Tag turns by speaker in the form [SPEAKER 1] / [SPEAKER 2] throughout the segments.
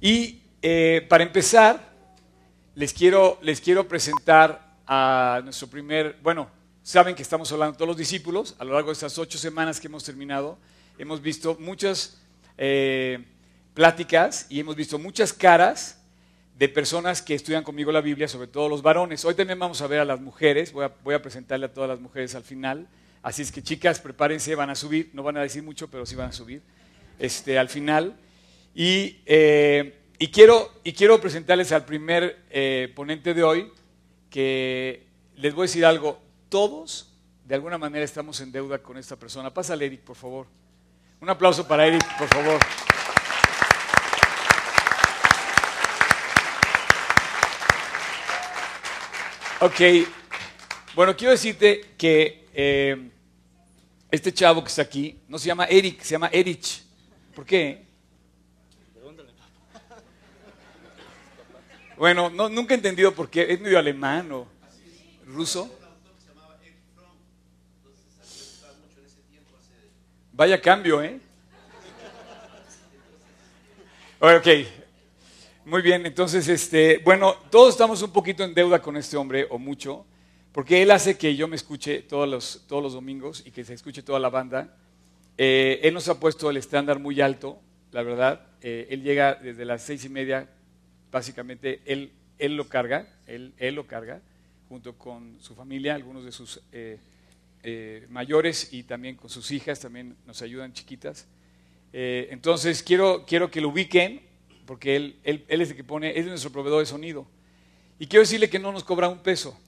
[SPEAKER 1] Y eh, para empezar, les quiero, les quiero presentar a nuestro primer, bueno, saben que estamos hablando todos los discípulos, a lo largo de estas ocho semanas que hemos terminado, hemos visto muchas eh, pláticas y hemos visto muchas caras de personas que estudian conmigo la Biblia, sobre todo los varones. Hoy también vamos a ver a las mujeres, voy a, voy a presentarle a todas las mujeres al final. Así es que chicas, prepárense, van a subir, no van a decir mucho, pero sí van a subir este, al final. Y, eh, y, quiero, y quiero presentarles al primer eh, ponente de hoy, que les voy a decir algo, todos de alguna manera estamos en deuda con esta persona. Pásale, Eric, por favor. Un aplauso para Eric, por favor. Ok, bueno, quiero decirte que eh, este chavo que está aquí no se llama Eric, se llama Erich. ¿Por qué? Bueno, no, nunca he entendido por qué. Es medio alemán o ruso. Vaya cambio, ¿eh? Ok, muy bien, entonces, este, bueno, todos estamos un poquito en deuda con este hombre, o mucho, porque él hace que yo me escuche todos los, todos los domingos y que se escuche toda la banda. Eh, él nos ha puesto el estándar muy alto, la verdad. Eh, él llega desde las seis y media, básicamente, él, él lo carga, él, él lo carga, junto con su familia, algunos de sus eh, mayores y también con sus hijas, también nos ayudan chiquitas. entonces, quiero, quiero que lo ubiquen porque él, él, es el que pone, es nuestro proveedor de sonido. Y quiero decirle que no nos cobra un peso,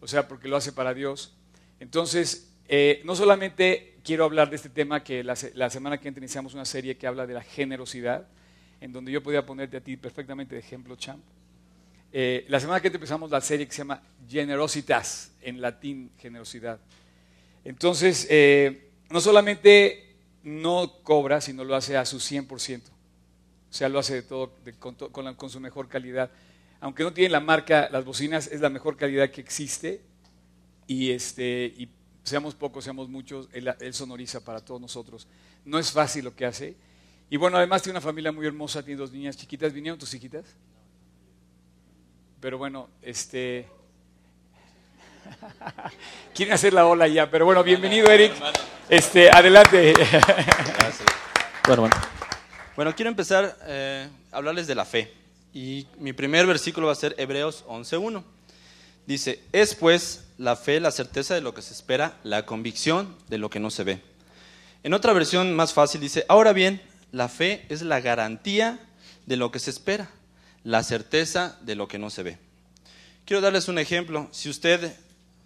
[SPEAKER 1] o sea, porque lo hace para Dios. Entonces, eh, no solamente quiero hablar de este tema, que la, semana que entra iniciamos una serie que habla de la generosidad, en donde yo podía ponerte a ti perfectamente de ejemplo, Champ. Eh, la semana que entra empezamos la serie que se llama Generositas, en latín, generosidad. Entonces, eh, no solamente no cobra, sino lo hace a su 100%. O sea, lo hace de todo con, su mejor calidad. Aunque no tiene la marca, las bocinas es la mejor calidad que existe. Y, este, y seamos pocos, seamos muchos, él, sonoriza para todos nosotros. No es fácil lo que hace. Y bueno, además tiene una familia muy hermosa, tiene dos niñas chiquitas. ¿Vinieron tus hijitas? Pero bueno, este... Quieren hacer la ola ya, pero bueno, bienvenido Eric. Este, adelante. Gracias.
[SPEAKER 2] Bueno, bueno. Bueno, quiero empezar eh, a hablarles de la fe. Y mi primer versículo va a ser Hebreos 11.1. Dice, es pues la fe la certeza de lo que se espera, la convicción de lo que no se ve. En otra versión más fácil dice, ahora bien, la fe es la garantía de lo que se espera, la certeza de lo que no se ve. Quiero darles un ejemplo. Si, usted,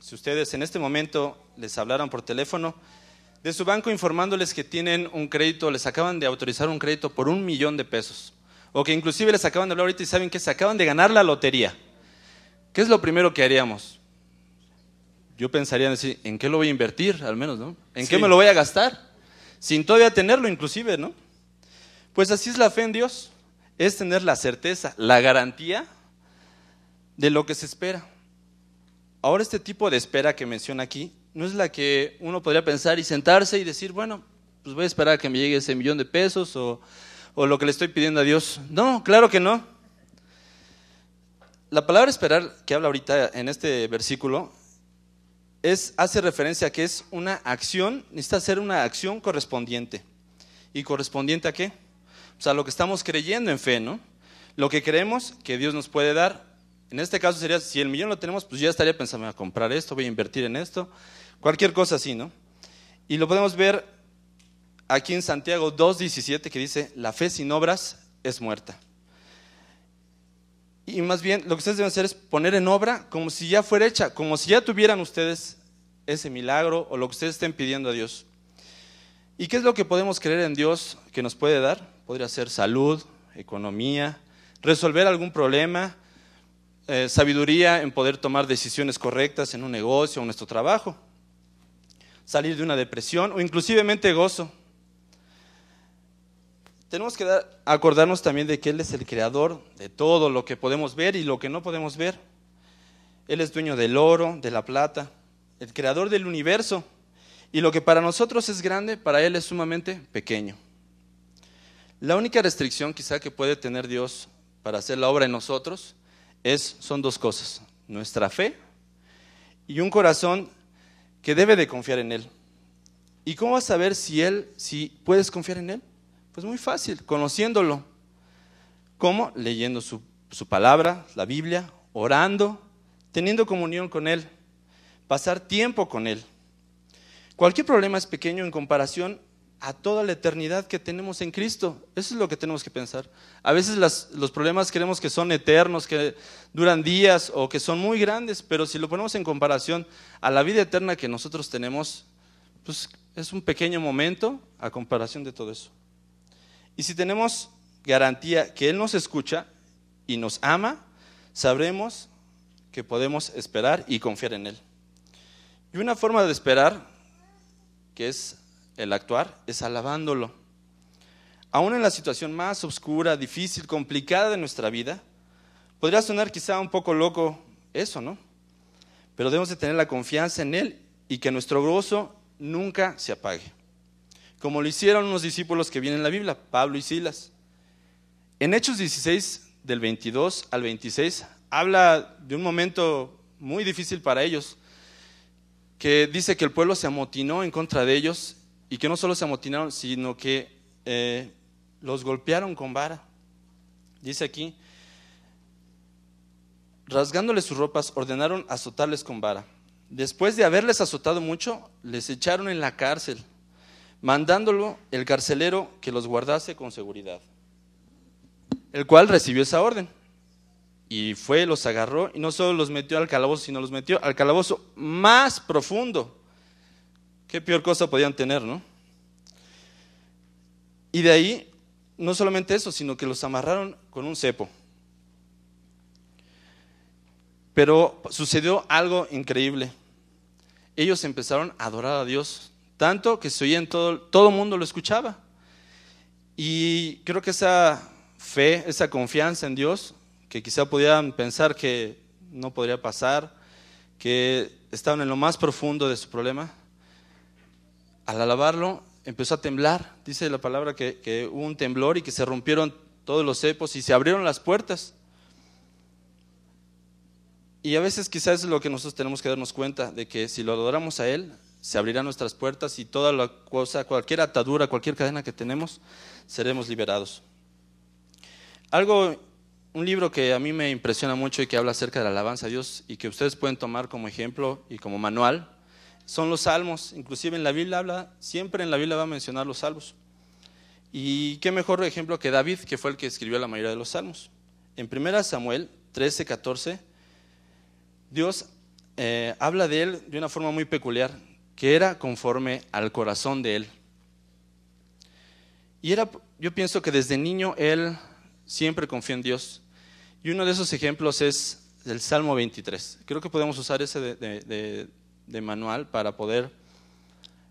[SPEAKER 2] si ustedes en este momento les hablaran por teléfono, de su banco informándoles que tienen un crédito, les acaban de autorizar un crédito por un millón de pesos. O que inclusive les acaban de hablar ahorita y saben que se acaban de ganar la lotería. ¿Qué es lo primero que haríamos? Yo pensaría en decir, ¿en qué lo voy a invertir al menos, no? ¿En qué me lo voy a gastar? Sin todavía tenerlo inclusive, ¿no? Pues así es la fe en Dios. Es tener la certeza, la garantía de lo que se espera. Ahora este tipo de espera que menciona aquí no es la que uno podría pensar y sentarse y decir, bueno, pues voy a esperar a que me llegue ese millón de pesos o, lo que le estoy pidiendo a Dios. No, claro que no. La palabra esperar que habla ahorita en este versículo es, hace referencia a que es una acción, necesita ser una acción correspondiente. ¿Y correspondiente a qué? O sea, lo que estamos creyendo en fe, ¿no? Lo que creemos que Dios nos puede dar. En este caso sería, si el millón lo tenemos, pues ya estaría pensando, voy a comprar esto, voy a invertir en esto. Cualquier cosa así, ¿no? Y lo podemos ver aquí en Santiago 2.17 que dice, la fe sin obras es muerta. Y más bien lo que ustedes deben hacer es poner en obra como si ya fuera hecha, como si ya tuvieran ustedes ese milagro o lo que ustedes estén pidiendo a Dios. ¿Y qué es lo que podemos creer en Dios que nos puede dar? Podría ser salud, economía, resolver algún problema, eh, sabiduría en poder tomar decisiones correctas en un negocio o nuestro trabajo salir de una depresión o inclusivemente gozo. Tenemos que acordarnos también de que Él es el creador de todo lo que podemos ver y lo que no podemos ver. Él es dueño del oro, de la plata, el creador del universo. Y lo que para nosotros es grande, para Él es sumamente pequeño. La única restricción quizá que puede tener Dios para hacer la obra en nosotros es, son dos cosas, nuestra fe y un corazón que debe de confiar en Él. ¿Y cómo vas a saber si Él, si puedes confiar en Él? Pues muy fácil, conociéndolo. ¿Cómo? Leyendo su, su palabra, la Biblia, orando, teniendo comunión con Él, pasar tiempo con Él. Cualquier problema es pequeño en comparación a toda la eternidad que tenemos en Cristo. Eso es lo que tenemos que pensar. A veces los problemas creemos que son eternos, que duran días o que son muy grandes, pero si lo ponemos en comparación a la vida eterna que nosotros tenemos, pues es un pequeño momento a comparación de todo eso. Y si tenemos garantía que Él nos escucha y nos ama, sabremos que podemos esperar y confiar en Él. Y una forma de esperar, que es el actuar, es alabándolo. Aún en la situación más oscura, difícil, complicada de nuestra vida, podría sonar quizá un poco loco eso, ¿no? Pero debemos de tener la confianza en Él y que nuestro gozo nunca se apague. Como lo hicieron unos discípulos que vienen en la Biblia, Pablo y Silas. En Hechos 16, del 22 al 26, habla de un momento muy difícil para ellos, que dice que el pueblo se amotinó en contra de ellos y que no solo se amotinaron, sino que eh, los golpearon con vara. Dice aquí, rasgándoles sus ropas, ordenaron azotarles con vara. Después de haberles azotado mucho, les echaron en la cárcel, mandándolo el carcelero que los guardase con seguridad, el cual recibió esa orden. Y fue, los agarró y no solo los metió al calabozo, sino los metió al calabozo más profundo Qué peor cosa podían tener, ¿no? Y de ahí, no solamente eso, sino que los amarraron con un cepo. Pero sucedió algo increíble. Ellos empezaron a adorar a Dios, tanto que se todo, todo el mundo lo escuchaba. Y creo que esa fe, esa confianza en Dios, que quizá podían pensar que no podría pasar, que estaban en lo más profundo de su problema, al alabarlo empezó a temblar. Dice la palabra que, hubo un temblor y que se rompieron todos los cepos y se abrieron las puertas. Y a veces quizás es lo que nosotros tenemos que darnos cuenta, de que si lo adoramos a Él, se abrirán nuestras puertas y toda la cosa, cualquier atadura, cualquier cadena que tenemos, seremos liberados. Algo, un libro que a mí me impresiona mucho y que habla acerca de la alabanza a Dios y que ustedes pueden tomar como ejemplo y como manual, son los salmos. Inclusive en la Biblia habla, siempre en la Biblia va a mencionar los salmos. Y qué mejor ejemplo que David, que fue el que escribió la mayoría de los salmos. En 1 Samuel 13, 14, Dios eh, habla de él de una forma muy peculiar, que era conforme al corazón de él. Y era, yo pienso que desde niño él siempre confió en Dios. Y uno de esos ejemplos es el Salmo 23. Creo que podemos usar ese de de manual para poder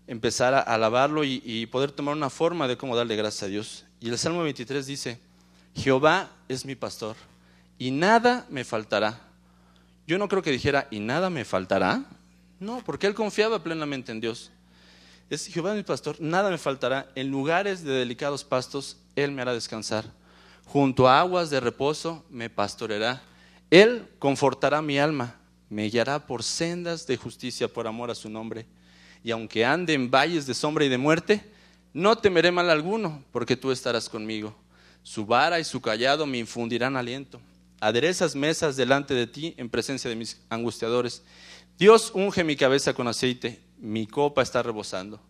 [SPEAKER 2] empezar a alabarlo y, poder tomar una forma de cómo darle gracias a Dios. Y el Salmo 23 dice, Jehová es mi pastor y nada me faltará. Yo no creo que dijera, y nada me faltará. No, porque él confiaba plenamente en Dios. Es Jehová mi pastor, nada me faltará. En lugares de delicados pastos, él me hará descansar. Junto a aguas de reposo me pastoreará. Él confortará mi alma me guiará por sendas de justicia por amor a su nombre. Y aunque ande en valles de sombra y de muerte, no temeré mal alguno, porque tú estarás conmigo. Su vara y su callado me infundirán aliento. Aderezas mesas delante de ti en presencia de mis angustiadores. Dios unge mi cabeza con aceite, mi copa está rebosando.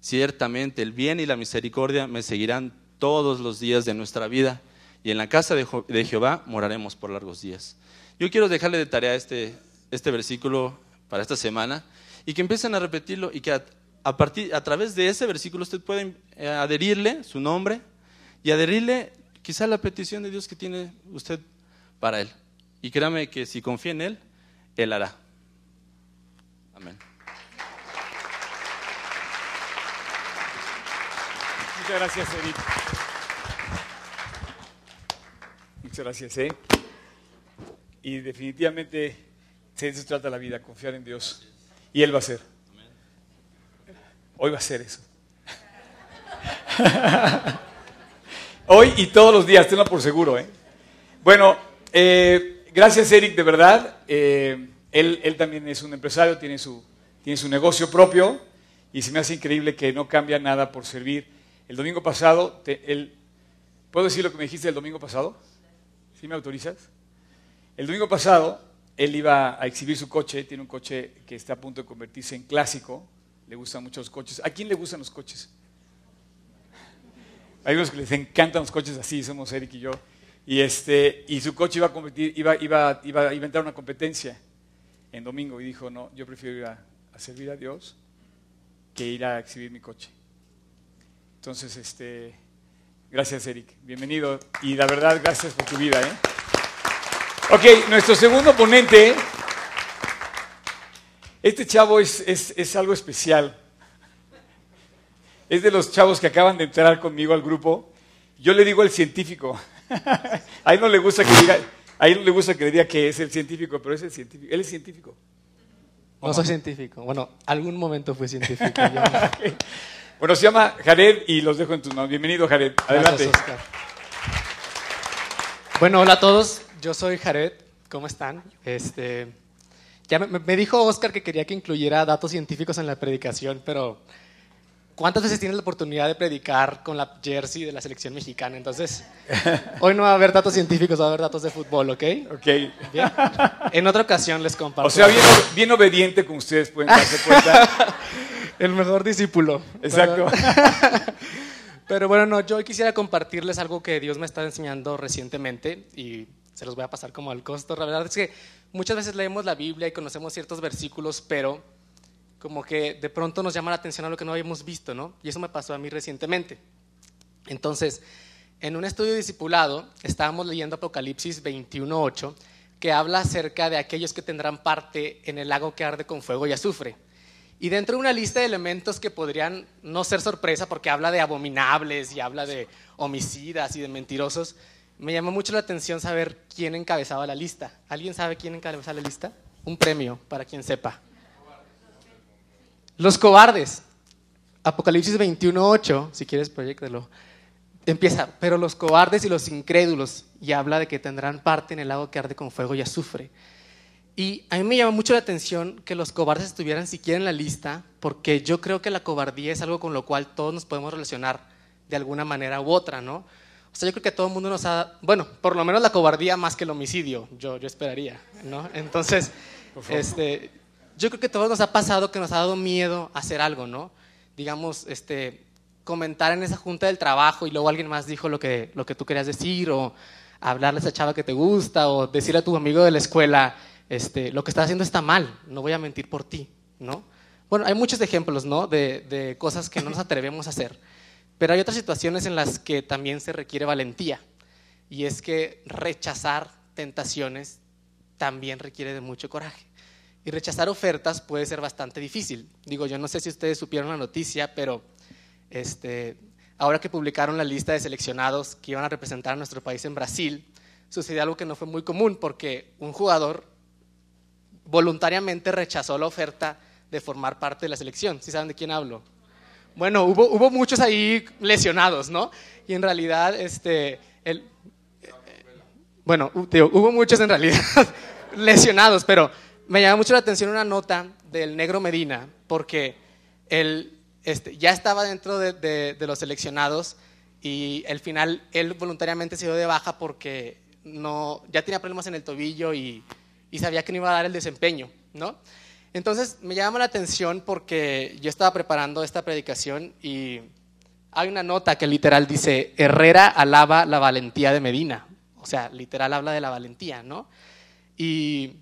[SPEAKER 2] Ciertamente el bien y la misericordia me seguirán todos los días de nuestra vida, y en la casa de Jehová moraremos por largos días. Yo quiero dejarle de tarea este, este versículo para esta semana y que empiecen a repetirlo y que a, partir, a través de ese versículo usted puede eh, adherirle su nombre y adherirle quizá la petición de Dios que tiene usted para él. Y créame que si confía en él, él hará. Amén.
[SPEAKER 1] Muchas gracias, Edith. Muchas gracias, ¿eh? Y definitivamente de eso trata la vida, confiar en Dios. Y Él va a hacer. Hoy va a ser eso. Hoy y todos los días, tenlo por seguro. ¿eh? Bueno, eh, gracias Eric, de verdad. Eh, él, él, también es un empresario, tiene su, tiene su negocio propio y se me hace increíble que no cambia nada por servir. El domingo pasado, él, ¿puedo decir lo que me dijiste el domingo pasado? ¿Sí me autorizas? El domingo pasado, él iba a exhibir su coche, tiene un coche que está a punto de convertirse en clásico, le gustan mucho los coches. ¿A quién le gustan los coches? Hay unos que les encantan los coches así, somos Eric y yo. Y, este, y su coche iba a, competir, iba, iba, iba, a entrar una competencia en domingo y dijo, no, yo prefiero ir a, servir a Dios que ir a exhibir mi coche. Entonces, este, gracias Eric, bienvenido y la verdad, gracias por tu vida. ¿eh? Ok, nuestro segundo ponente, este chavo es, es, es algo especial es de los chavos que acaban de entrar conmigo al grupo. Yo le digo el científico. a él no le gusta que diga, a él no le gusta que le diga que es el científico, pero es el científico. Él es científico.
[SPEAKER 3] No soy científico. Bueno, algún momento fui científico.
[SPEAKER 1] Bueno, se llama Jared y los dejo en tus manos. Bienvenido, Jared. Adelante.
[SPEAKER 3] Bueno, hola a todos. Yo soy Jared. ¿Cómo están? Este, ya me, me dijo Oscar que quería que incluyera datos científicos en la predicación, pero ¿Cuántas veces tienes la oportunidad de predicar con la jersey de la selección mexicana? Entonces, hoy no va a haber datos científicos, va a haber datos de fútbol, ¿ok?
[SPEAKER 1] Ok.
[SPEAKER 3] En otra ocasión les comparto.
[SPEAKER 1] O sea, bien, obediente, como ustedes pueden darse cuenta.
[SPEAKER 3] El mejor discípulo.
[SPEAKER 1] Exacto.
[SPEAKER 3] Pero bueno, no, yo quisiera compartirles algo que Dios me está enseñando recientemente y se los voy a pasar como al costo. La verdad es que muchas veces leemos la Biblia y conocemos ciertos versículos, pero como que de pronto nos llama la atención a lo que no habíamos visto, ¿no? Y eso me pasó a mí recientemente. Entonces, en un estudio discipulado estábamos leyendo Apocalipsis 21.8, que habla acerca de aquellos que tendrán parte en el lago que arde con fuego y azufre. Y dentro de una lista de elementos que podrían no ser sorpresa porque habla de abominables y habla de homicidas y de mentirosos, me llamó mucho la atención saber quién encabezaba la lista. ¿Alguien sabe quién encabezaba la lista? Un premio para quien sepa. Los cobardes. Apocalipsis 21.8, si quieres proyectalo. Empieza, pero los cobardes y los incrédulos, y habla de que tendrán parte en el lago que arde con fuego y azufre. Y a mí me llama mucho la atención que los cobardes estuvieran siquiera en la lista, porque yo creo que la cobardía es algo con lo cual todos nos podemos relacionar de alguna manera u otra, ¿no? O sea, yo creo que todo el mundo nos ha, bueno, por lo menos la cobardía más que el homicidio, yo, yo esperaría, ¿no? Entonces, este, yo creo que a todos nos ha pasado que nos ha dado miedo hacer algo, ¿no? Digamos, este, comentar en esa junta del trabajo y luego alguien más dijo lo que, lo que tú querías decir o hablarle a esa chava que te gusta o decirle a tu amigo de la escuela, este, lo que estás haciendo está mal, no voy a mentir por ti, ¿no? Bueno, hay muchos ejemplos, ¿no? De, de cosas que no nos atrevemos a hacer, pero hay otras situaciones en las que también se requiere valentía y es que rechazar tentaciones también requiere de mucho coraje. Y rechazar ofertas puede ser bastante difícil. Digo, yo no sé si ustedes supieron la noticia, pero este, ahora que publicaron la lista de seleccionados que iban a representar a nuestro país en Brasil, sucedió algo que no fue muy común porque un jugador voluntariamente rechazó la oferta de formar parte de la selección. ¿Sí saben de quién hablo? Bueno, hubo, muchos ahí lesionados, ¿no? Y en realidad, este, el, bueno, hubo muchos en realidad lesionados, pero me llama mucho la atención una nota del negro Medina, porque él este, ya estaba dentro de, los seleccionados y al final él voluntariamente se dio de baja porque no, ya tenía problemas en el tobillo y, sabía que no iba a dar el desempeño, ¿no? Entonces me llama la atención porque yo estaba preparando esta predicación y hay una nota que literal dice, Herrera alaba la valentía de Medina. O sea, literal habla de la valentía, ¿no? Y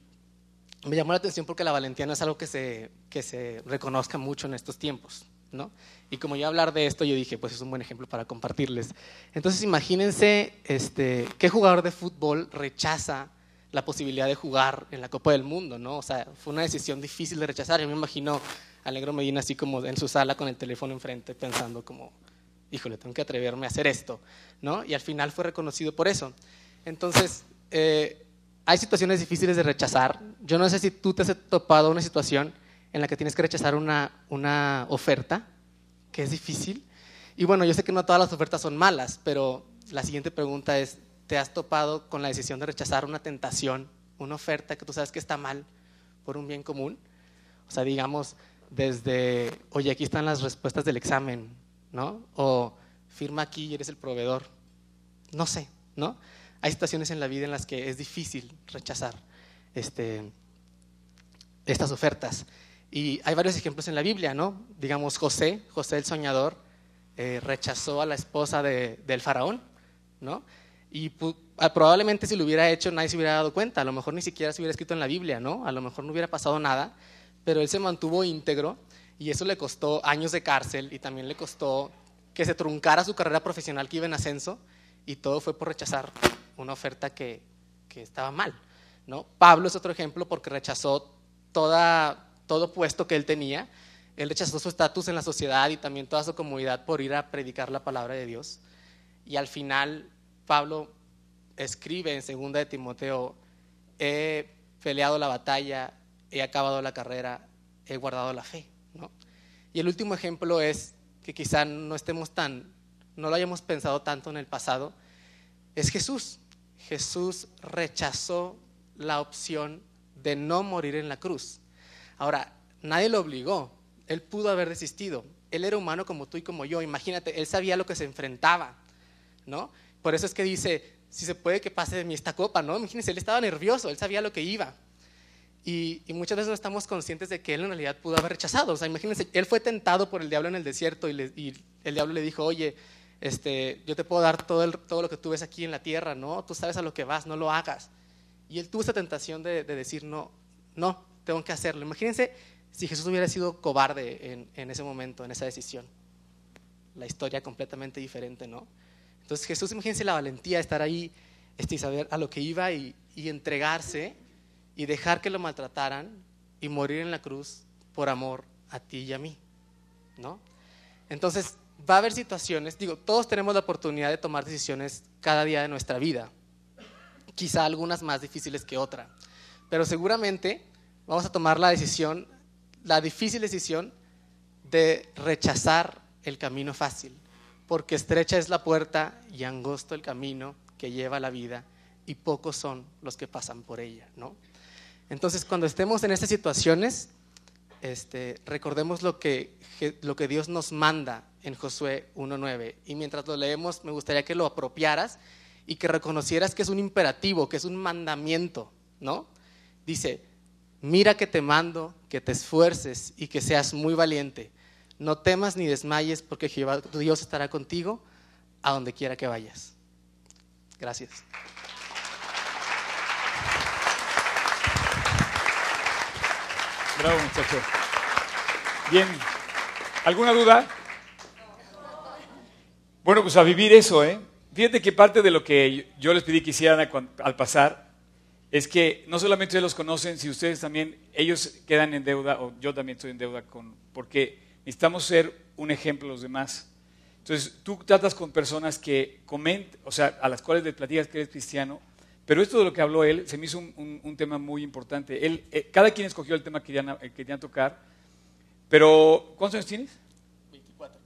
[SPEAKER 3] me llamó la atención porque la valentía no es algo que se, que se reconozca mucho en estos tiempos. ¿no? Y como yo hablar de esto, yo dije, pues es un buen ejemplo para compartirles. Entonces imagínense este, qué jugador de fútbol rechaza la posibilidad de jugar en la Copa del Mundo, ¿no? O sea, fue una decisión difícil de rechazar. Yo me imagino a Negro Medina así como en su sala con el teléfono enfrente pensando como, híjole, tengo que atreverme a hacer esto, ¿no? Y al final fue reconocido por eso. Entonces, eh, hay situaciones difíciles de rechazar. Yo no sé si tú te has topado una situación en la que tienes que rechazar una, una oferta, que es difícil. Y bueno, yo sé que no todas las ofertas son malas, pero la siguiente pregunta es, ¿te has topado con la decisión de rechazar una tentación, una oferta que tú sabes que está mal por un bien común? O sea, digamos, desde, oye, aquí están las respuestas del examen, ¿no? O firma aquí y eres el proveedor. No sé, ¿no? Hay situaciones en la vida en las que es difícil rechazar este, estas ofertas. Y hay varios ejemplos en la Biblia, ¿no? Digamos, José, José el soñador, eh, rechazó a la esposa del faraón, ¿no? Y ah, probablemente si lo hubiera hecho nadie se hubiera dado cuenta, a lo mejor ni siquiera se hubiera escrito en la Biblia, ¿no? A lo mejor no hubiera pasado nada, pero él se mantuvo íntegro y eso le costó años de cárcel y también le costó que se truncara su carrera profesional que iba en ascenso y todo fue por rechazar una oferta que, que estaba mal, ¿no? Pablo es otro ejemplo porque rechazó toda, todo puesto que él tenía. Él rechazó su estatus en la sociedad y también toda su comunidad por ir a predicar la palabra de Dios. Y al final Pablo escribe en segunda de Timoteo, he peleado la batalla, he acabado la carrera, he guardado la fe. ¿no? Y el último ejemplo es que quizá no estemos tan, no lo hayamos pensado tanto en el pasado, es Jesús. Jesús rechazó la opción de no morir en la cruz. Ahora, nadie lo obligó, él pudo haber desistido. Él era humano como tú y como yo, imagínate, él sabía lo que se enfrentaba, ¿no? Por eso es que dice, si se puede que pase de mí esta copa, ¿no? Imagínense, él estaba nervioso, él sabía lo que iba. Y, muchas veces no estamos conscientes de que él en realidad pudo haber rechazado. O sea, imagínense, él fue tentado por el diablo en el desierto y, el diablo le dijo, oye, este, yo te puedo dar todo, todo lo que tú ves aquí en la tierra, ¿no? Tú sabes a lo que vas, no lo hagas. Y él tuvo esa tentación de, decir, no, no, tengo que hacerlo. Imagínense si Jesús hubiera sido cobarde en, en, ese momento, en esa decisión. La historia completamente diferente, ¿no? Entonces Jesús, imagínense la valentía de estar ahí este, y saber a lo que iba y, y entregarse y dejar que lo maltrataran y morir en la cruz por amor a ti y a mí, ¿no? Entonces, va a haber situaciones, digo, todos tenemos la oportunidad de tomar decisiones cada día de nuestra vida, quizá algunas más difíciles que otra, pero seguramente vamos a tomar la decisión, la difícil decisión de rechazar el camino fácil, porque estrecha es la puerta y angosto el camino que lleva la vida y pocos son los que pasan por ella, ¿no? Entonces, cuando estemos en estas situaciones, este, recordemos lo que, lo que Dios nos manda en Josué 1.9. Y mientras lo leemos, me gustaría que lo apropiaras y que reconocieras que es un imperativo, que es un mandamiento, ¿no? Dice, mira que te mando, que te esfuerces y que seas muy valiente. No temas ni desmayes porque Jehová, tu Dios estará contigo a donde quiera que vayas. Gracias.
[SPEAKER 1] Bravo, muchacho. Bien. ¿Alguna duda? Bueno, pues a vivir eso, ¿eh? Fíjate que parte de lo que yo les pedí que hicieran al pasar es que no solamente ustedes los conocen, si ustedes también, ellos quedan en deuda, o yo también estoy en deuda, con, porque necesitamos ser un ejemplo a los demás. Entonces, tú tratas con personas que comentan, o sea, a las cuales les platicas que eres cristiano, pero esto de lo que habló él se me hizo un, tema muy importante. Él, eh, cada quien escogió el tema que querían, eh, querían, tocar, pero ¿cuántos años tienes?
[SPEAKER 3] 24.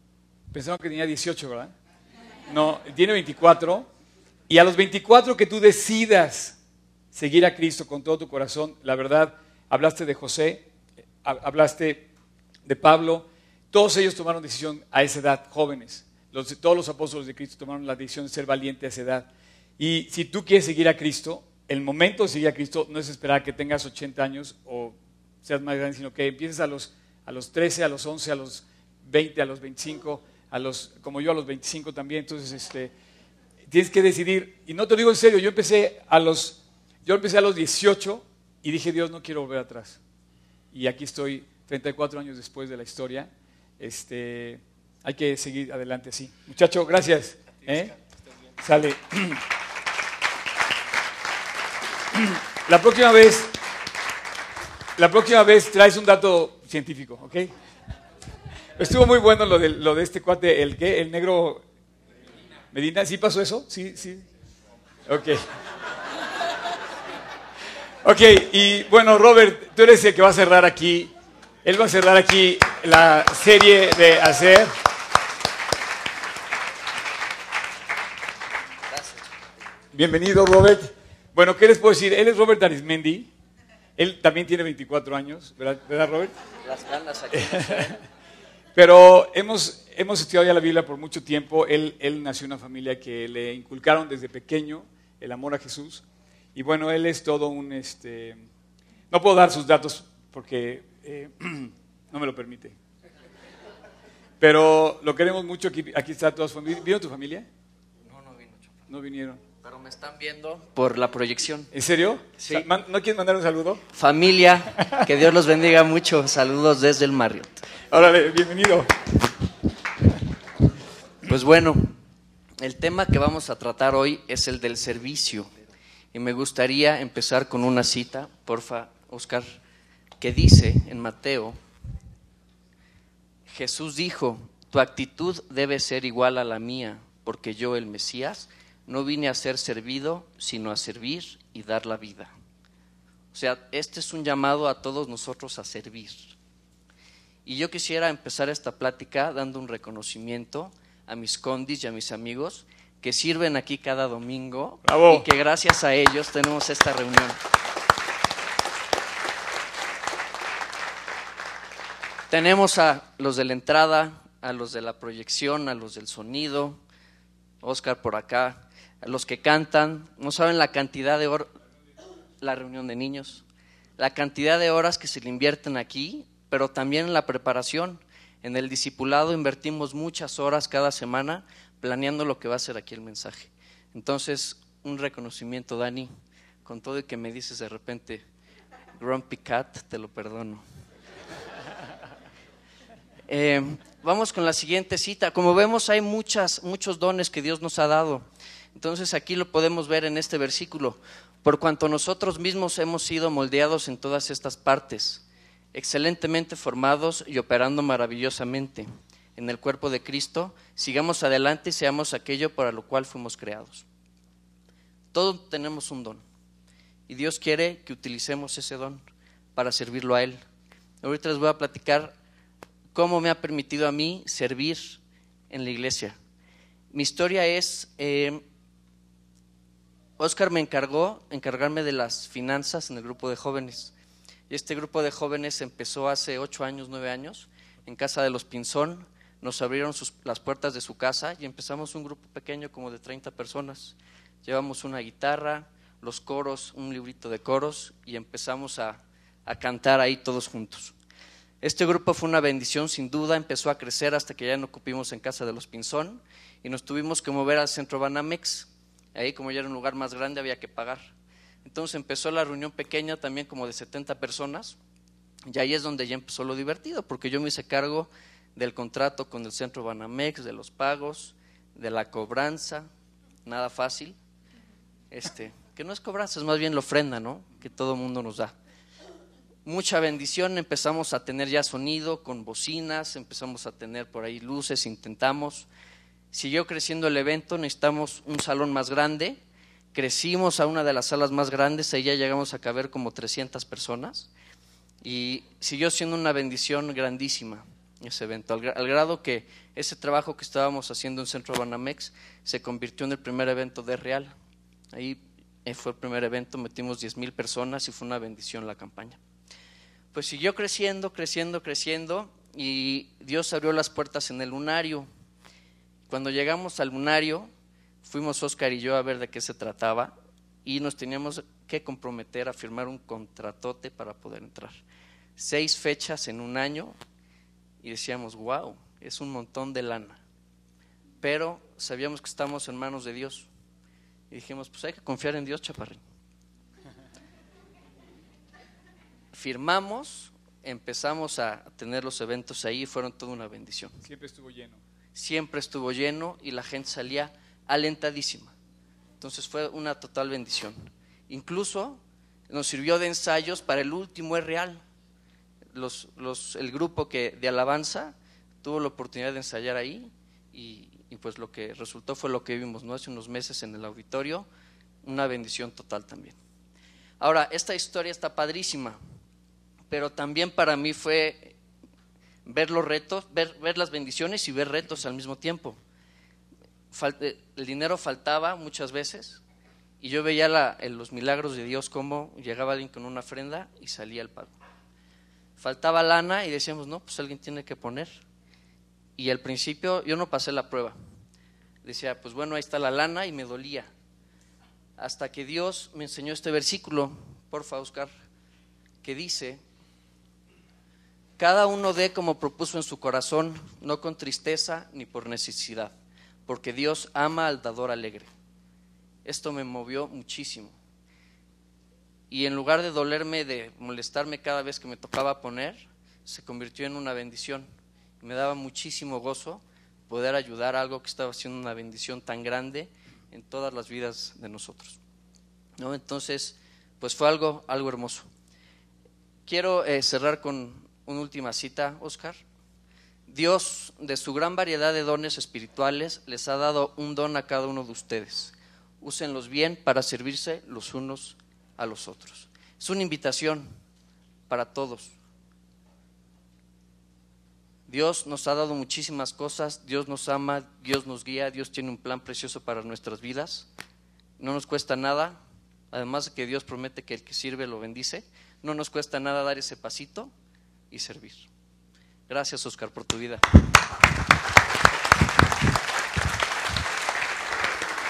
[SPEAKER 1] Pensaba que tenía 18, ¿verdad? No, tiene 24. Y a los 24 que tú decidas seguir a Cristo con todo tu corazón, la verdad, hablaste de José, hablaste de Pablo, todos ellos tomaron decisión a esa edad, jóvenes. todos los apóstoles de Cristo tomaron la decisión de ser valientes a esa edad. Y si tú quieres seguir a Cristo, el momento de seguir a Cristo no es esperar que tengas 80 años o seas más grande, sino que empieces a los, a los 13, a los 11, a los 20, a los 25, a los, como yo a los 25 también. Entonces, este, tienes que decidir. Y no te digo en serio, yo empecé a los, yo empecé a los 18 y dije, Dios, no quiero volver atrás. Y aquí estoy 34 años después de la historia. Este, hay que seguir adelante así. Muchacho, gracias. ¿eh? Sale. La próxima vez, la próxima vez traes un dato científico, ¿ok? Estuvo muy bueno lo de, lo de este cuate, el que, el negro Medina. ¿Sí pasó eso? Sí, sí. Ok. Ok, y bueno, Robert, tú eres el que va a cerrar aquí. Él va a cerrar aquí la serie de hacer. Bienvenido, Robert. Bueno, ¿qué les puedo decir? Él es Robert Arismendi. Él también tiene 24 años, ¿verdad, ¿verdad Robert?
[SPEAKER 4] Las ganas aquí.
[SPEAKER 1] Pero hemos, hemos estudiado ya la Biblia por mucho tiempo. Él, él nació en una familia que le inculcaron desde pequeño el amor a Jesús. Y bueno, él es todo un... Este, no puedo dar sus datos porque eh, no me lo permite. Pero lo queremos mucho. Aquí, aquí está toda su familia. ¿Vino tu familia?
[SPEAKER 4] No, no vino, Chapa.
[SPEAKER 1] No vinieron.
[SPEAKER 4] Pero me están viendo por la proyección.
[SPEAKER 1] ¿En serio?
[SPEAKER 4] Sí.
[SPEAKER 1] ¿No quieres mandar un saludo?
[SPEAKER 4] Familia, que Dios los bendiga mucho. Saludos desde el Marriott.
[SPEAKER 1] Órale, bienvenido.
[SPEAKER 4] Pues bueno, el tema que vamos a tratar hoy es el del servicio. Y me gustaría empezar con una cita, porfa, Oscar, que dice en Mateo, Jesús dijo, tu actitud debe ser igual a la mía, porque yo, el Mesías, no vine a ser servido, sino a servir y dar la vida. O sea, este es un llamado a todos nosotros a servir. Y yo quisiera empezar esta plática dando un reconocimiento a mis condis y a mis amigos que sirven aquí cada domingo
[SPEAKER 1] Bravo.
[SPEAKER 4] y que gracias a ellos tenemos esta reunión. Tenemos a los de la entrada, a los de la proyección, a los del sonido, Oscar por acá, a los que cantan, no saben la cantidad de horas, la reunión de niños, la cantidad de horas que se le invierten aquí, pero también en la preparación. En el discipulado invertimos muchas horas cada semana planeando lo que va a ser aquí el mensaje. Entonces, un reconocimiento, Dani, con todo y que me dices de repente, Grumpy Cat, te lo perdono. Eh, vamos con la siguiente cita. Como vemos, hay muchos dones que Dios nos ha dado. Entonces aquí lo podemos ver en este versículo. Por cuanto nosotros mismos hemos sido moldeados en todas estas partes, excelentemente formados y operando maravillosamente en el cuerpo de Cristo, sigamos adelante y seamos aquello para lo cual fuimos creados. Todos tenemos un don y Dios quiere que utilicemos ese don para servirlo a Él. Ahorita les voy a platicar cómo me ha permitido a mí servir en la iglesia. Mi historia es, eh, Oscar me encargó encargarme de las finanzas en el grupo de jóvenes. Y este grupo de jóvenes empezó hace ocho años, nueve años, en casa de los Pinzón. Nos abrieron las puertas de su casa y empezamos un grupo pequeño como de 30 personas. Llevamos una guitarra, los coros, un librito de coros y empezamos a, a cantar ahí todos juntos. Este grupo fue una bendición, sin duda, empezó a crecer hasta que ya no ocupimos en casa de los Pinzón y nos tuvimos que mover al centro Banamex. Ahí, como ya era un lugar más grande, había que pagar. Entonces empezó la reunión pequeña, también como de 70 personas, y ahí es donde ya empezó lo divertido, porque yo me hice cargo del contrato con el centro Banamex, de los pagos, de la cobranza, nada fácil. Este, que no es cobranza, es más bien la ofrenda, ¿no? Que todo mundo nos da mucha bendición, empezamos a tener ya sonido con bocinas, empezamos a tener por ahí luces, intentamos. Siguió creciendo el evento, necesitamos un salón más grande, crecimos a una de las salas más grandes, ahí ya llegamos a caber como 300 personas. Y siguió siendo una bendición grandísima ese evento, al, gra- al grado que ese trabajo que estábamos haciendo en Centro Banamex se convirtió en el primer evento de Real. Ahí eh, fue el primer evento, metimos 10 mil personas y fue una bendición la campaña pues siguió creciendo, creciendo, creciendo y Dios abrió las puertas en el lunario. Cuando llegamos al lunario, fuimos Oscar y yo a ver de qué se trataba y nos teníamos que comprometer a firmar un contratote para poder entrar. Seis fechas en un año y decíamos, wow, es un montón de lana. Pero sabíamos que estamos en manos de Dios y dijimos, pues hay que confiar en Dios, chaparrín. Firmamos, empezamos a tener los eventos ahí y fueron toda una bendición.
[SPEAKER 1] Siempre estuvo lleno.
[SPEAKER 4] Siempre estuvo lleno y la gente salía alentadísima. Entonces fue una total bendición. Incluso nos sirvió de ensayos para el último es real. Los, los- el grupo que, de alabanza tuvo la oportunidad de ensayar ahí y, y pues lo que resultó fue lo que vimos ¿no? hace unos meses en el auditorio, una bendición total también. Ahora, esta historia está padrísima, pero también para mí fue ver los retos, ver, las bendiciones y ver retos al mismo tiempo. Eh, el dinero faltaba muchas veces Y yo veía la- los milagros de Dios cómo llegaba alguien con una ofrenda y salía el pago. Faltaba lana y decíamos, no, pues alguien tiene que poner. Y al principio yo no pasé la prueba. Decía, pues bueno, ahí está la lana y me dolía. Hasta que Dios me enseñó este versículo, porfa, Oscar, que dice, cada uno dé como propuso en su corazón, no con tristeza ni por necesidad, porque Dios ama al dador alegre. Esto me movió muchísimo. Y en lugar de dolerme, de molestarme cada vez que me tocaba poner, se convirtió en una bendición. Me daba muchísimo gozo poder ayudar a algo que estaba siendo una bendición tan grande en todas las vidas de nosotros. ¿No? Entonces, pues fue algo, algo hermoso. Quiero eh, cerrar con una última cita, Oscar. Dios, de su gran variedad de dones espirituales, les ha dado un don a cada uno de ustedes. Úsenlos bien para servirse los unos a los otros. Es una invitación para todos. Dios nos ha dado muchísimas cosas, Dios nos ama, Dios nos guía, Dios tiene un plan precioso para nuestras vidas. No nos cuesta nada, además de que Dios promete que el que sirve lo bendice, no nos cuesta nada dar ese pasito y servir. Gracias, Oscar, por tu vida.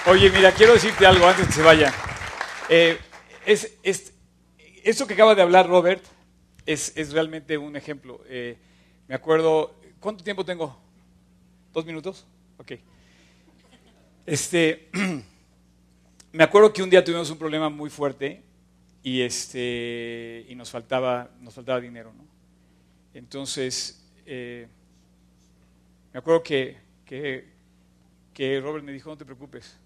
[SPEAKER 1] Oye, mira, quiero decirte algo antes que se vaya. Eh, es, es- esto que acaba de hablar Robert es, es realmente un ejemplo. Eh, me acuerdo, ¿cuánto tiempo tengo? ¿Dos minutos? Ok. Este, me acuerdo que un día tuvimos un problema muy fuerte y, este, y nos, faltaba, nos faltaba dinero, ¿no? Entonces, eh, me acuerdo que, que, que Robert me dijo, no te preocupes.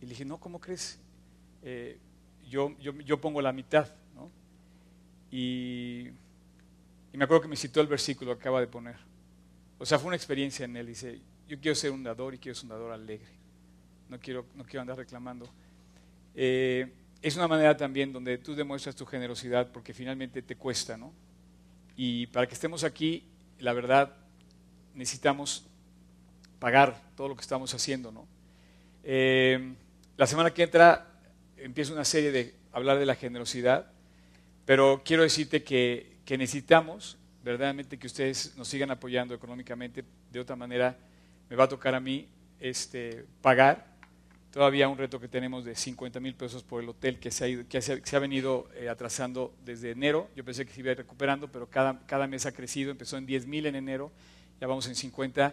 [SPEAKER 1] Y le dije, no, ¿cómo crees? Eh, yo, yo, yo pongo la mitad, ¿no? Y, y me acuerdo que me citó el versículo que acaba de poner. O sea, fue una experiencia en él. Dice, yo quiero ser un dador y quiero ser un dador alegre. No quiero, no quiero andar reclamando. Eh, es una manera también donde tú demuestras tu generosidad porque finalmente te cuesta, ¿no? Y para que estemos aquí, la verdad, necesitamos pagar todo lo que estamos haciendo, ¿no? Eh, la semana que entra empiezo una serie de hablar de la generosidad, pero quiero decirte que, que necesitamos verdaderamente que ustedes nos sigan apoyando económicamente. De otra manera, me va a tocar a mí este, pagar todavía un reto que tenemos de 50 mil pesos por el hotel que se ha, ido- que se, ha venido eh, atrasando desde enero. Yo pensé que se iba recuperando, pero cada, cada mes ha crecido. Empezó en 10 mil en enero, ya vamos en 50.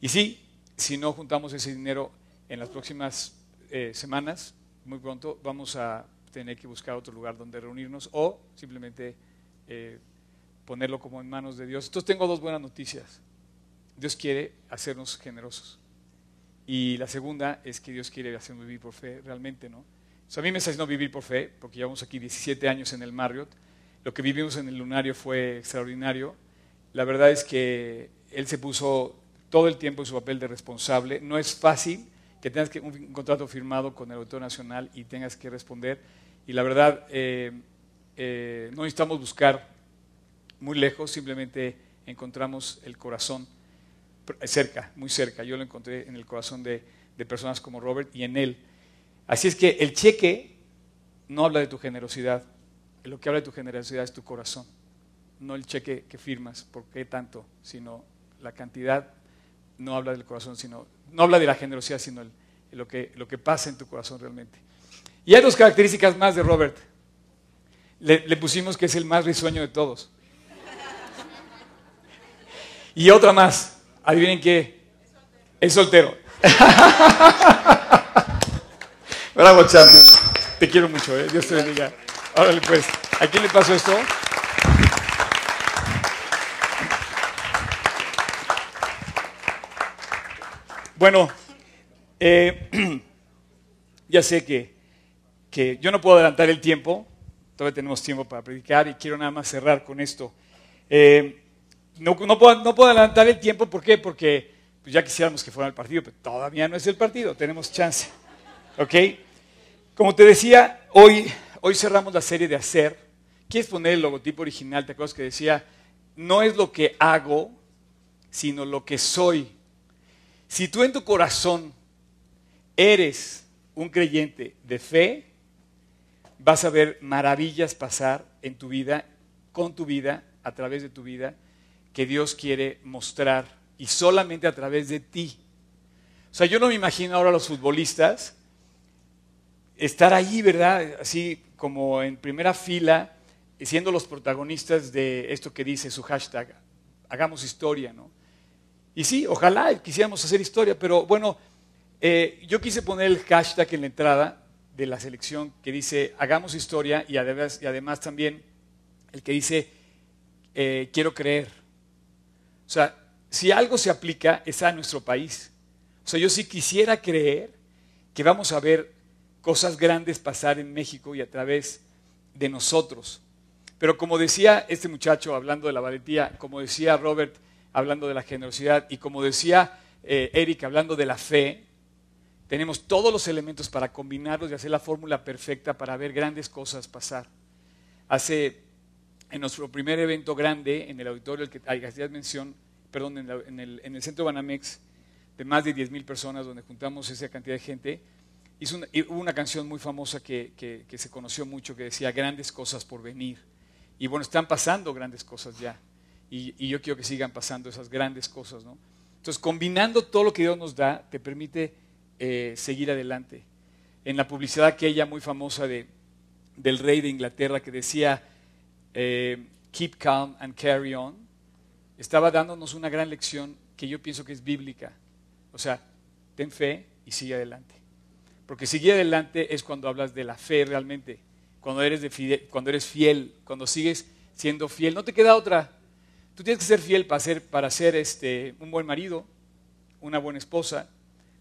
[SPEAKER 1] Y sí, si no juntamos ese dinero en las próximas eh, semanas, muy pronto vamos a tener que buscar otro lugar donde reunirnos o simplemente eh, ponerlo como en manos de Dios. Entonces tengo dos buenas noticias. Dios quiere hacernos generosos. Y la segunda es que Dios quiere hacernos vivir por fe realmente, ¿no? O a mí me está haciendo vivir por fe, porque llevamos aquí 17 años en el Marriott. Lo que vivimos en el Lunario fue extraordinario. La verdad es que Él se puso todo el tiempo en su papel de responsable. No es fácil que tengas que, un, contrato firmado con el Auditor Nacional y tengas que responder. Y la verdad, eh, eh, no necesitamos buscar muy lejos, simplemente encontramos el corazón cerca, muy cerca. Yo lo encontré en el corazón de, de personas como Robert y en él. Así es que el cheque no habla de tu generosidad, lo que habla de tu generosidad es tu corazón, no el cheque que firmas, por qué tanto, sino la cantidad no habla del corazón, sino no habla de la generosidad, sino lo, que, lo que pasa en tu corazón realmente. Y hay dos características más de Robert. Le pusimos que es el más risueño de todos. Y otra más, adivinen qué, es soltero. Bravo, champion. Te quiero mucho, ¿eh? Dios te bendiga. Órale, pues, ¿a quién le pasó esto? Bueno, eh, ya sé que, que yo no puedo adelantar el tiempo, todavía tenemos tiempo para predicar y quiero nada más cerrar con esto. Eh, no, no puedo, no puedo adelantar el tiempo, ¿por qué? Porque pues ya quisiéramos que fuera el partido, pero todavía no es el partido, tenemos chance. ¿Ok? Como te decía, hoy, hoy cerramos la serie de hacer. ¿Quieres poner el logotipo original? ¿Te acuerdas que decía, no es lo que hago, sino lo que soy? Si tú en tu corazón eres un creyente de fe, vas a ver maravillas pasar en tu vida, con tu vida, a través de tu vida, que Dios quiere mostrar y solamente a través de ti. O sea, yo no me imagino ahora a los futbolistas estar ahí, ¿verdad? Así como en primera fila, siendo los protagonistas de esto que dice su hashtag, hagamos historia, ¿no? Y sí, ojalá quisiéramos hacer historia, pero bueno, eh, yo quise poner el hashtag en la entrada de la selección que dice hagamos historia y además, también el que dice eh, quiero creer. O sea, si algo se aplica es a nuestro país. O sea, yo sí quisiera creer que vamos a ver cosas grandes pasar en México y a través de nosotros. Pero como decía este muchacho hablando de la valentía, como decía Robert hablando de la generosidad y como decía eh, Eric hablando de la fe, tenemos todos los elementos para combinarlos y hacer la fórmula perfecta para ver grandes cosas pasar. Hace, en nuestro primer evento grande, en el auditorio al que hacías mención, perdón, en, el, centro Banamex, de más de 10 mil personas, donde juntamos esa cantidad de gente, hizo una, hubo una canción muy famosa que, se conoció mucho que decía grandes cosas por venir. Y bueno, están pasando grandes cosas ya. Y, y, yo quiero que sigan pasando esas grandes cosas, ¿no? Entonces, combinando todo lo que Dios nos da, te permite eh, seguir adelante. En la publicidad aquella muy famosa de, del rey de Inglaterra que decía, eh, keep calm and carry on, estaba dándonos una gran lección que yo pienso que es bíblica. O sea, ten fe y sigue adelante. Porque seguir adelante es cuando hablas de la fe realmente, cuando eres, de cuando eres fiel, cuando sigues siendo fiel. No te queda otra. Tú tienes que ser fiel para ser, para ser este, un buen marido, una buena esposa,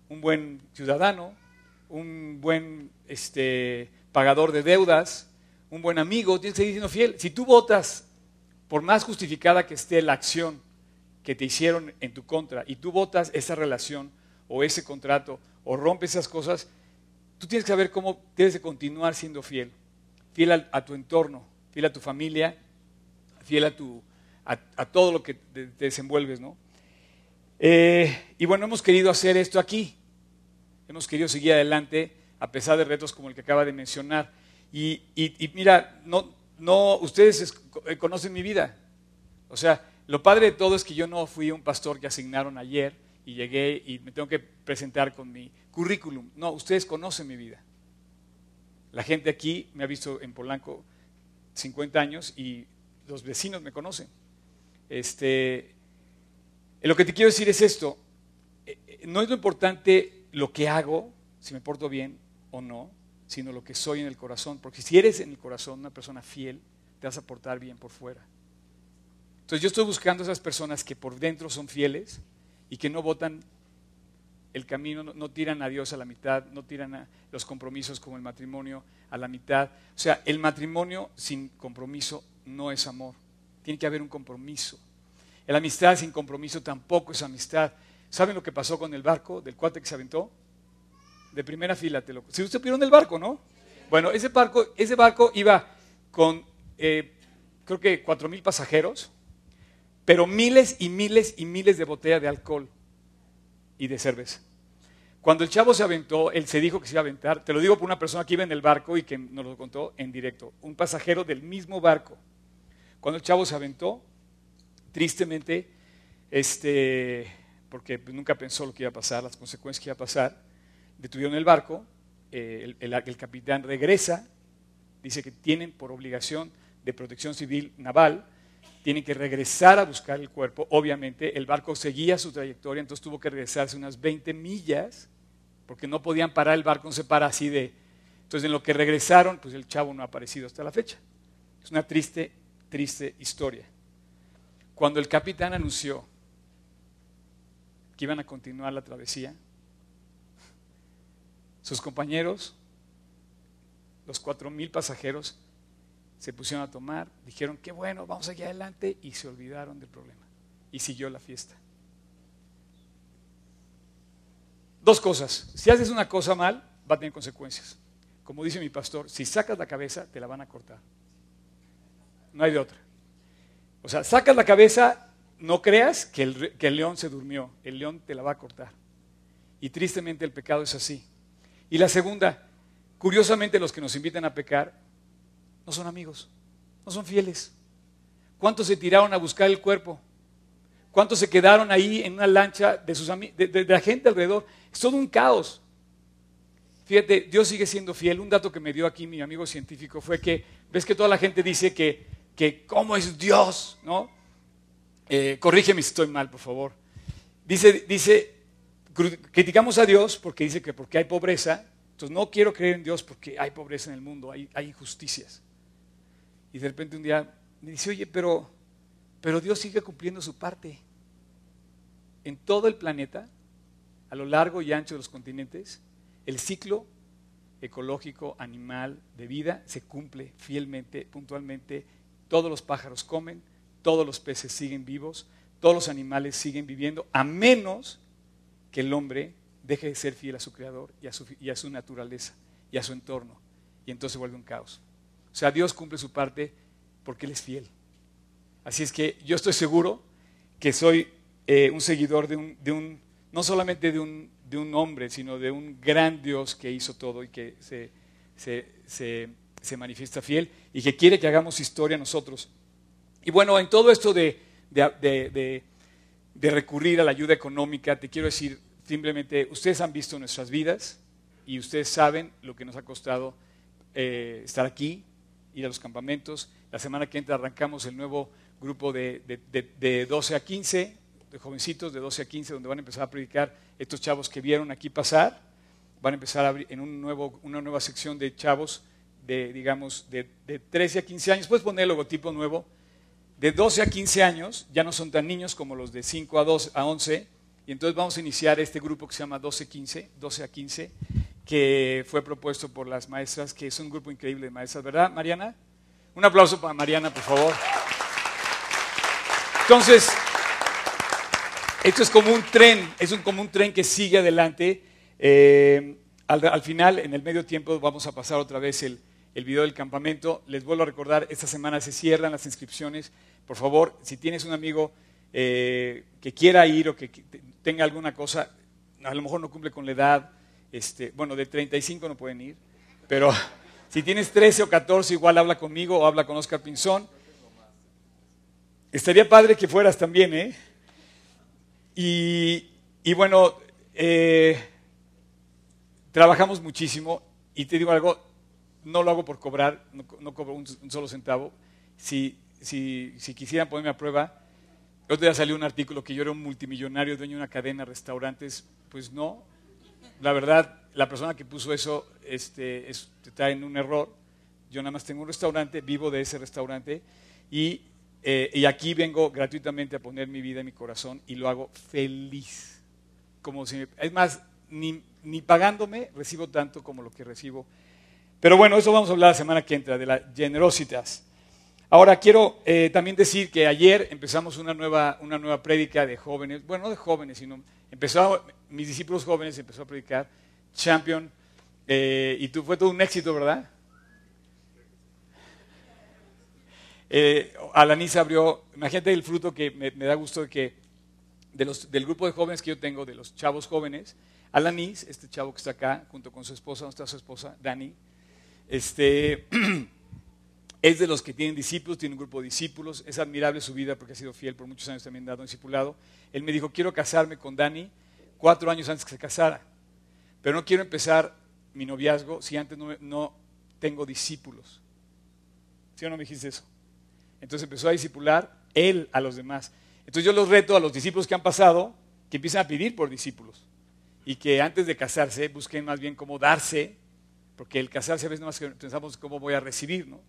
[SPEAKER 1] un buen ciudadano, un buen este, pagador de deudas, un buen amigo, tienes que seguir siendo fiel. Si tú votas, por más justificada que esté la acción que te hicieron en tu contra, y tú votas esa relación o ese contrato o rompes esas cosas, tú tienes que saber cómo debes de continuar siendo fiel. Fiel a, tu entorno, fiel a tu familia, fiel a, tu, a, todo lo que te, desenvuelves, ¿no? Eh, y bueno, hemos querido hacer esto aquí hemos querido seguir adelante a pesar de retos como el que acaba de mencionar. Y, mira, no, no, ustedes eh, conocen mi vida. O sea, lo padre de todo es que yo no fui un pastor que asignaron ayer y llegué y me tengo que presentar con mi currículum. No, ustedes conocen mi vida. La gente aquí me ha visto en Polanco 50 años y los vecinos me conocen. Este, lo que te quiero decir es esto. Eh, eh, no es lo importante lo que hago, si me porto bien o no, sino lo que soy en el corazón. Porque si eres en el corazón una persona fiel, te vas a portar bien por fuera. Entonces yo estoy buscando esas personas que por dentro son fieles y que no votan el camino, no, tiran a Dios a la mitad, no tiran a los compromisos como el matrimonio a la mitad. O sea, el matrimonio sin compromiso no es amor. Tiene que haber un compromiso. La amistad sin compromiso tampoco es amistad. ¿Saben lo que pasó con el barco del cuate que se aventó? De primera fila, te lo... Si usted vieron el barco, ¿no? Bueno, ese barco, ese barco iba con, eh, creo que cuatro mil pasajeros, pero miles y miles y miles de botellas de alcohol y de cerveza. Cuando el chavo se aventó, él se dijo que se iba a aventar, te lo digo por una persona que iba en el barco y que nos lo contó en directo, un pasajero del mismo barco. Cuando el chavo se aventó, tristemente, este, porque nunca pensó lo que iba a pasar, las consecuencias que iba a pasar. Detuvieron el barco, eh, el, capitán regresa, dice que tienen por obligación de protección civil naval, tienen que regresar a buscar el cuerpo. Obviamente el barco seguía su trayectoria, entonces tuvo que regresarse unas 20 millas, porque no podían parar, el barco no se para así de... Entonces en lo que regresaron, pues el chavo no ha aparecido hasta la fecha. Es una triste, triste historia. Cuando el capitán anunció que iban a continuar la travesía. Sus compañeros, los cuatro mil pasajeros, se pusieron a tomar, dijeron, qué bueno, vamos aquí adelante, y se olvidaron del problema. Y siguió la fiesta. Dos cosas. Si haces una cosa mal, va a tener consecuencias. Como dice mi pastor, si sacas la cabeza, te la van a cortar. No hay de otra. O sea, sacas la cabeza, no creas que el, león se durmió, el león te la va a cortar. Y tristemente el pecado es así. Y la segunda, curiosamente los que nos invitan a pecar no son amigos, no son fieles. ¿Cuántos se tiraron a buscar el cuerpo? ¿Cuántos se quedaron ahí en una lancha de, sus de, de la gente alrededor? Es todo un caos. Fíjate, Dios sigue siendo fiel. Un dato que me dio aquí mi amigo científico fue que, ves que toda la gente dice que, que ¿cómo es Dios? ¿No? Eh, corrígeme si estoy mal, por favor. Dice, dice, criticamos a Dios porque dice que porque hay pobreza, entonces no quiero creer en Dios porque hay pobreza en el mundo, hay, injusticias. Y de repente un día me dice, oye, pero, pero Dios sigue cumpliendo su parte. En todo el planeta, a lo largo y ancho de los continentes, el ciclo ecológico, animal, de vida se cumple fielmente, puntualmente. Todos los pájaros comen, todos los peces siguen vivos, todos los animales siguen viviendo, a menos que el hombre deje de ser fiel a su creador y a su, y a su naturaleza y a su entorno. Y entonces vuelve un caos. O sea, Dios cumple su parte porque Él es fiel. Así es que yo estoy seguro que soy eh, un seguidor de un, de un, no solamente de un, de un hombre, sino de un gran Dios que hizo todo y que se, se, manifiesta fiel y que quiere que hagamos historia nosotros. Y bueno, en todo esto de, de, recurrir a la ayuda económica, te quiero decir simplemente, ustedes han visto nuestras vidas y ustedes saben lo que nos ha costado eh, estar aquí, ir a los campamentos. La semana que entra arrancamos el nuevo grupo de, de 12 a 15, de jovencitos de 12 a 15, donde van a empezar a predicar estos chavos que vieron aquí pasar. Van a empezar a abrir en un nuevo, una nueva sección de chavos de, digamos, de, 13 a 15 años. Puedes poner el logotipo nuevo. De 12 a 15 años, ya no son tan niños como los de 5 a, 2, a 11. Y entonces vamos a iniciar este grupo que se llama 12-15, 12 a 15, que fue propuesto por las maestras, que es un grupo increíble de maestras, ¿verdad, Mariana? Un aplauso para Mariana, por favor. Entonces, esto es como un tren, es un, como un tren que sigue adelante. Eh, al, final, en el medio tiempo, vamos a pasar otra vez el, el video del campamento. Les vuelvo a recordar, esta semana se cierran las inscripciones. Por favor, si tienes un amigo eh, que quiera ir o que tenga alguna cosa, a lo mejor no cumple con la edad, este, bueno, de 35 no pueden ir, pero si tienes 13 o 14, igual habla conmigo o habla con Oscar Pinzón. Estaría padre que fueras también, ¿eh? Y, bueno, eh, trabajamos muchísimo y te digo algo, no lo hago por cobrar, no, cobro un, solo centavo. Si, si, si, quisieran ponerme a prueba, otro día salió un artículo que yo era un multimillonario, dueño de una cadena de restaurantes. Pues no, la verdad, la persona que puso eso este, está en un error. Yo nada más tengo un restaurante, vivo de ese restaurante y eh, y aquí vengo gratuitamente a poner mi vida y mi corazón y lo hago feliz. Es más, ni, ni, pagándome recibo tanto como lo que recibo. Pero bueno, eso vamos a hablar la semana que entra, de la generositas. Ahora quiero eh, también decir que ayer empezamos una nueva, una nueva prédica de jóvenes, bueno, no de jóvenes, sino empezó, mis discípulos jóvenes empezó a predicar Champion, eh, y tú, fue todo un éxito, ¿verdad? Eh, Alanis abrió, imagínate el fruto que me, da gusto de que de los, del grupo de jóvenes que yo tengo, de los chavos jóvenes, Alanis, este chavo que está acá, junto con su esposa, ¿dónde está su esposa? Dani, este, es de los que tienen discípulos, tiene un grupo de discípulos, es admirable su vida porque ha sido fiel por muchos años también dado discipulado. Él me dijo, quiero casarme con Dani cuatro años antes que se casara, pero no quiero empezar mi noviazgo si antes no, tengo discípulos. ¿Sí o no me dijiste eso? Entonces empezó a discipular él a los demás. Entonces yo los reto a los discípulos que han pasado que empiecen a pedir por discípulos y que antes de casarse busquen más bien cómo darse, porque el casarse a veces no más que pensamos cómo voy a recibir, ¿no?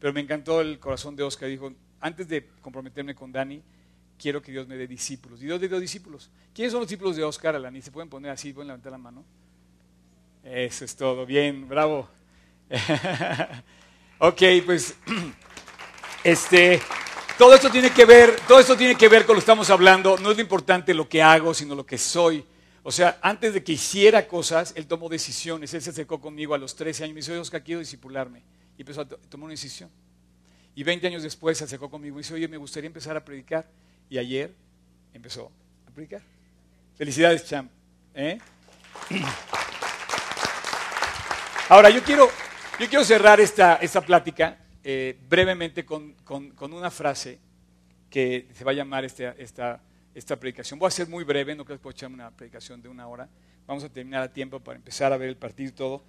[SPEAKER 1] Pero me encantó el corazón de Oscar, dijo, antes de comprometerme con Dani, quiero que Dios me dé discípulos. Y Dios le dio discípulos. ¿Quiénes son los discípulos de Oscar, Alani? ¿Se pueden poner así? ¿Pueden levantar la mano? Eso es todo. Bien, bravo. ok, pues Este, todo esto tiene que ver, todo esto tiene que ver con lo que estamos hablando. No es lo importante lo que hago, sino lo que soy. O sea, antes de que hiciera cosas, él tomó decisiones. Él se acercó conmigo a los 13 años y me oye, Oscar, quiero disipularme. Y empezó a tomar una decisión. Y 20 años después se acercó conmigo y dice, oye, me gustaría empezar a predicar. Y ayer empezó a predicar. Felicidades, champ. ¿eh? Ahora, yo quiero, yo quiero cerrar esta, esta plática eh, brevemente con, con- una frase que se va a llamar este- esta, esta predicación. Voy a ser muy breve, no creo que pueda echarme una predicación de una hora. Vamos a terminar a tiempo para empezar a ver el partido y todo.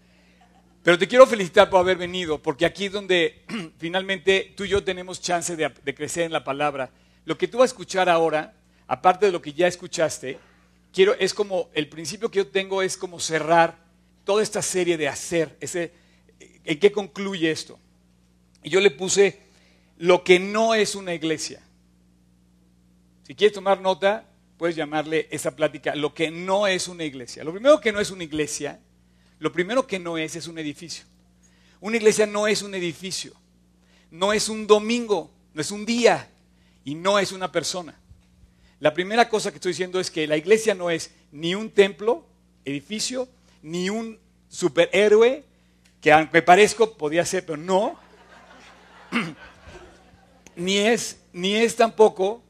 [SPEAKER 1] Pero te quiero felicitar por haber venido, porque aquí es donde finalmente tú y yo tenemos chance de, crecer en la palabra. Lo que tú vas a escuchar ahora, aparte de lo que ya escuchaste, quiero, es como, el principio que yo tengo es como cerrar toda esta serie de hacer. Ese, ¿En qué concluye esto? Y yo le puse lo que no es una iglesia. Si quieres tomar nota, puedes llamarle esa plática lo que no es una iglesia. Lo primero que no es una iglesia, lo primero que no es es un edificio. Una iglesia no es un edificio, no es un domingo, no es un día y no es una persona. La primera cosa que estoy diciendo es que la iglesia no es ni un templo, edificio, ni un superhéroe, que aunque parezco podía ser, pero no, ni es, ni es tampoco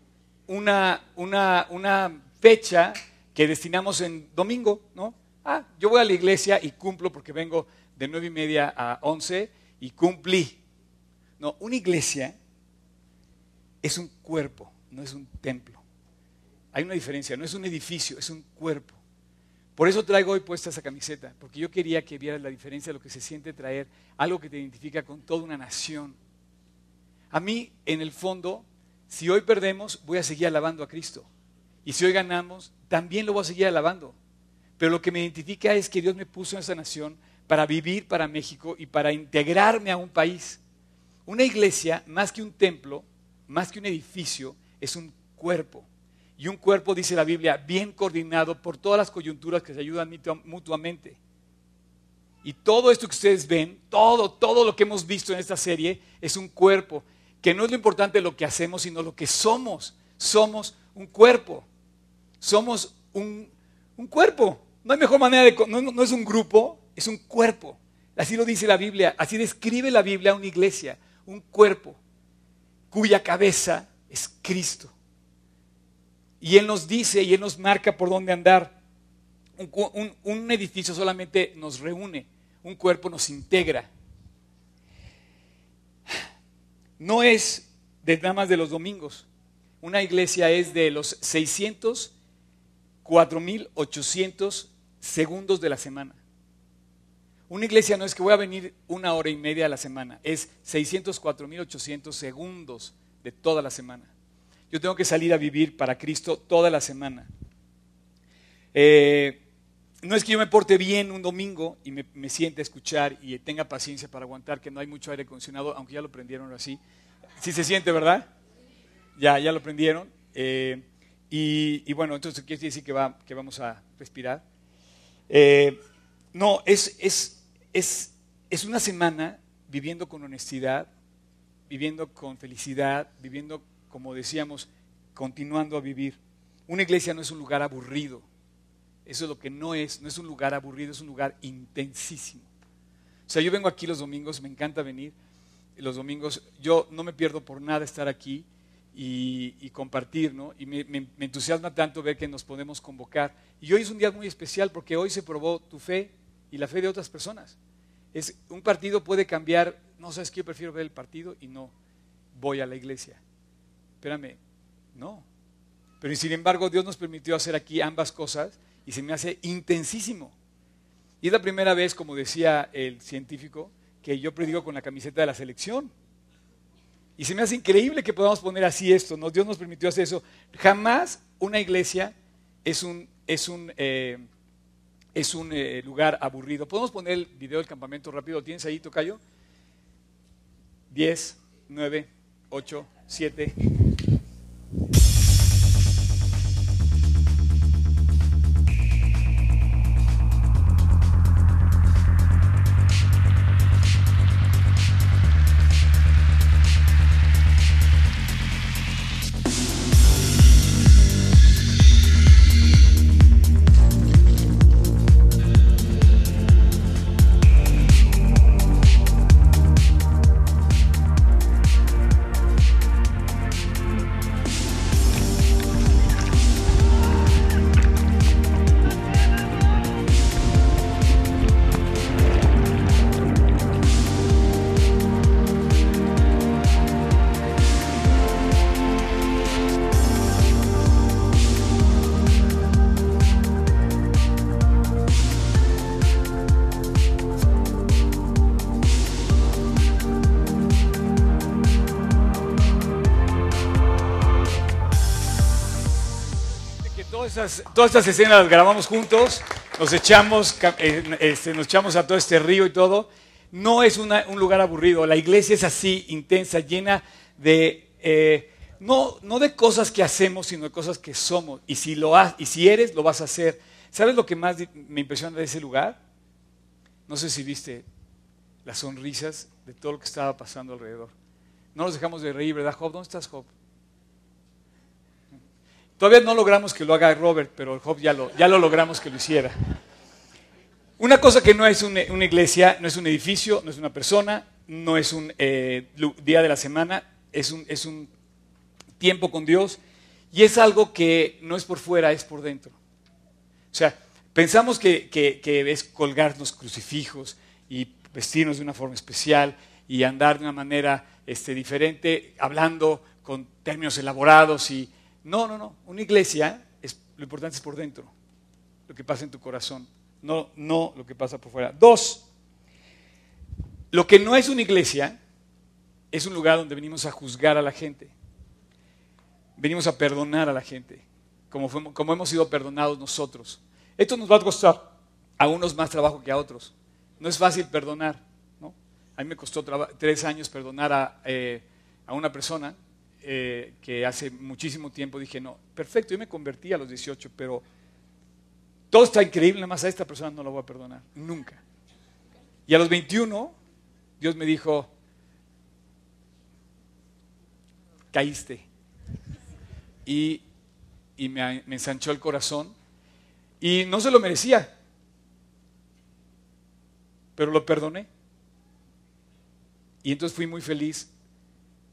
[SPEAKER 1] una, una, una fecha que destinamos en domingo, ¿no? Ah, yo voy a la iglesia y cumplo porque vengo de nueve y media a once y cumplí. No, una iglesia es un cuerpo, no es un templo. Hay una diferencia, no es un edificio, es un cuerpo. Por eso traigo hoy puesta esa camiseta, porque yo quería que vieras la diferencia de lo que se siente traer algo que te identifica con toda una nación. A mí, en el fondo, si hoy perdemos, voy a seguir alabando a Cristo. Y si hoy ganamos, también lo voy a seguir alabando. Pero lo que me identifica es que Dios me puso en esa nación para vivir para México y para integrarme a un país. Una iglesia, más que un templo, más que un edificio, es un cuerpo. Y un cuerpo, dice la Biblia, bien coordinado por todas las coyunturas que se ayudan mutua- mutuamente. Y todo esto que ustedes ven, todo, todo lo que hemos visto en esta serie es un cuerpo, que no es lo importante lo que hacemos, sino lo que somos. Somos un cuerpo. Somos un, un cuerpo. No hay mejor manera de... No, es un grupo, es un cuerpo. Así lo dice la Biblia, así describe la Biblia una iglesia, un cuerpo cuya cabeza es Cristo. Y Él nos dice y Él nos marca por dónde andar. Un- un edificio solamente nos reúne, un cuerpo nos integra. No es de nada más de los domingos. Una iglesia es de los 600, 4800 segundos de la semana. Una iglesia no es que voy a venir una hora y media a la semana, es 604.800 segundos de toda la semana. Yo tengo que salir a vivir para Cristo toda la semana. Eh, no es que yo me porte bien un domingo y me, me siente a escuchar y tenga paciencia para aguantar que no hay mucho aire acondicionado, aunque ya lo prendieron así. Sí se siente, ¿verdad? Ya, ya lo prendieron. Eh, y, y bueno, entonces quiere decir que, va, que vamos a respirar. Eh, no, es, es, es, es una semana viviendo con honestidad, viviendo con felicidad, viviendo, como decíamos, continuando a vivir. Una iglesia no es un lugar aburrido. Eso es lo que no es, no es un lugar aburrido, es un lugar intensísimo. O sea, yo vengo aquí los domingos, me encanta venir. Los domingos, yo no me pierdo por nada estar aquí y, y compartir, ¿no? Y me, entusiasma tanto ver que nos podemos convocar. Y hoy es un día muy especial porque hoy se probó tu fe y la fe de otras personas. Es, un partido puede cambiar, no sabes que yo prefiero ver el partido y no voy a la iglesia. Espérame, no. Pero sin embargo, Dios nos permitió hacer aquí ambas cosas y se me hace intensísimo. Y es la primera vez, como decía el científico, que yo predigo con la camiseta de la selección. Y se me hace increíble que podamos poner así esto. ¿no? Dios nos permitió hacer eso. Jamás una iglesia es un, es un, eh, es un eh, lugar aburrido. ¿Podemos poner el video del campamento rápido? ¿Lo tienes ahí, Tocayo? 10, 9, 8, 7. Todas estas escenas las grabamos juntos, nos echamos, eh, este, nos echamos a todo este río y todo. No es un lugar aburrido, la iglesia es así, intensa, llena de, eh, no, no de cosas que hacemos, sino de cosas que somos. Y si, lo ha- y si eres, lo vas a hacer. ¿Sabes lo que más me impresiona de ese lugar? No sé si viste las sonrisas de todo lo que estaba pasando alrededor. No nos dejamos de reír, ¿verdad, Job? ¿Dónde estás, Job? Todavía no logramos que lo haga Robert, pero Job ya lo, ya lo logramos que lo hiciera. Una cosa que no es una, iglesia, no es un edificio, no es una persona, no es un eh, día de la semana, es un, es un tiempo con Dios y es algo que no es por fuera, es por dentro. O sea, pensamos que, que- que es colgarnos crucifijos y vestirnos de una forma especial y andar de una manera este, diferente, hablando con términos elaborados y... No, no, no. Una iglesia, es, lo importante es por dentro, lo que pasa en tu corazón, no, no lo que pasa por fuera. Dos, lo que no es una iglesia es un lugar donde venimos a juzgar a la gente. Venimos a perdonar a la gente, como, como hemos sido perdonados nosotros. Esto nos va a costar a unos más trabajo que a otros. No es fácil perdonar. ¿no? A mí me costó tres años perdonar a, eh, a una persona eh, que hace muchísimo tiempo dije, no, perfecto, yo me convertí a los 18, pero todo está increíble, nada más a esta persona no la voy a perdonar, nunca. Y a los 21, Dios me dijo, caíste. Y, y me, me ensanchó el corazón. Y no se lo merecía, pero lo perdoné. Y entonces fui muy feliz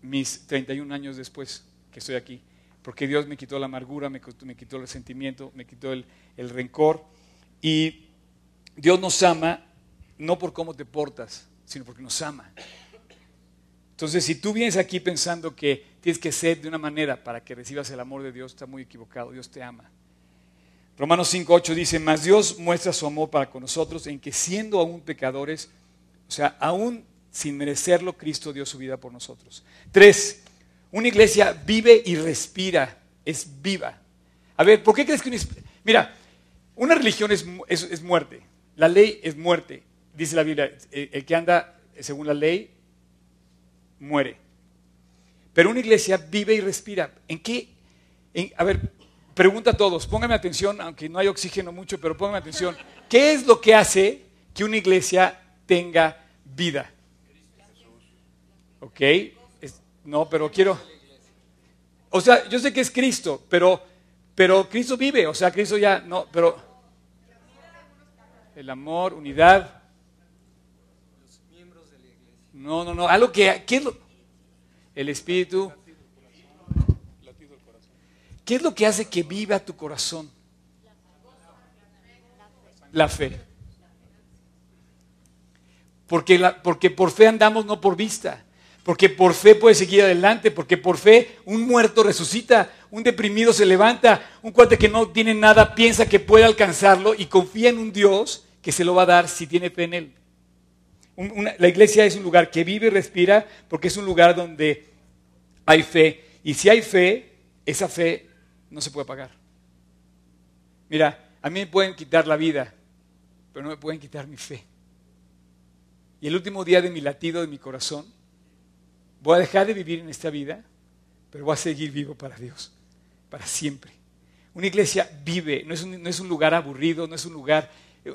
[SPEAKER 1] mis 31 años después que estoy aquí, porque Dios me quitó la amargura, me quitó, el resentimiento, me quitó el, el rencor. Y Dios nos ama no por cómo te portas, sino porque nos ama. Entonces, si tú vienes aquí pensando que tienes que ser de una manera para que recibas el amor de Dios, está muy equivocado. Dios te ama. Romanos 5.8 dice, mas Dios muestra su amor para con nosotros en que siendo aún pecadores, o sea, aún sin merecerlo, Cristo dio su vida por nosotros. Tres, una iglesia vive y respira, es viva. A ver, ¿por qué crees que una... Mira, una religión es, es- muerte, la ley es muerte, dice la Biblia, el, el que anda según la ley muere. Pero una iglesia vive y respira. ¿En qué? en- a ver, pregunta a todos, pónganme atención, aunque no hay oxígeno mucho, pero pónganme atención. ¿Qué es lo que hace que una iglesia tenga vida? ¿Ok? No, pero quiero... O sea, yo sé que es Cristo, pero, pero Cristo vive, o sea, Cristo ya, no, pero... El amor, unidad. No, no, no, algo que... ¿Qué es lo? El Espíritu. ¿Qué es lo que hace que viva tu corazón? La fe. Porque, la- porque por fe andamos, no por vista. Porque por fe puedes seguir adelante. Porque por fe un muerto resucita. Un deprimido se levanta. Un cuate que no tiene nada piensa que puede alcanzarlo y confía en un Dios que se lo va a dar si tiene fe en él. La iglesia es un lugar que vive y respira porque es un lugar donde hay fe. Y si hay fe, esa fe no se puede pagar. Mira, a mí me pueden quitar la vida, pero no me pueden quitar mi fe. Y el último día de mi latido de mi corazón, voy a dejar de vivir en esta vida, pero voy a seguir vivo para Dios, para siempre. Una iglesia vive, no es un, lugar aburrido, no es un lugar...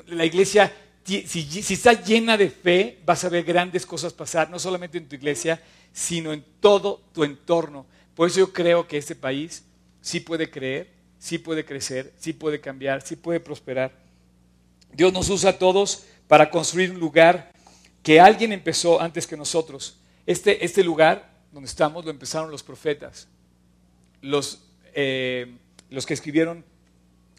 [SPEAKER 1] La iglesia, si, si está llena de fe, vas a ver grandes cosas pasar, no solamente en tu iglesia, sino en todo tu entorno. Por eso yo creo que este país sí puede creer, sí puede crecer, sí puede cambiar, sí puede prosperar. Dios nos usa a todos para construir un lugar que alguien empezó antes que nosotros. Este, este lugar donde estamos lo empezaron los profetas, los, eh, los que escribieron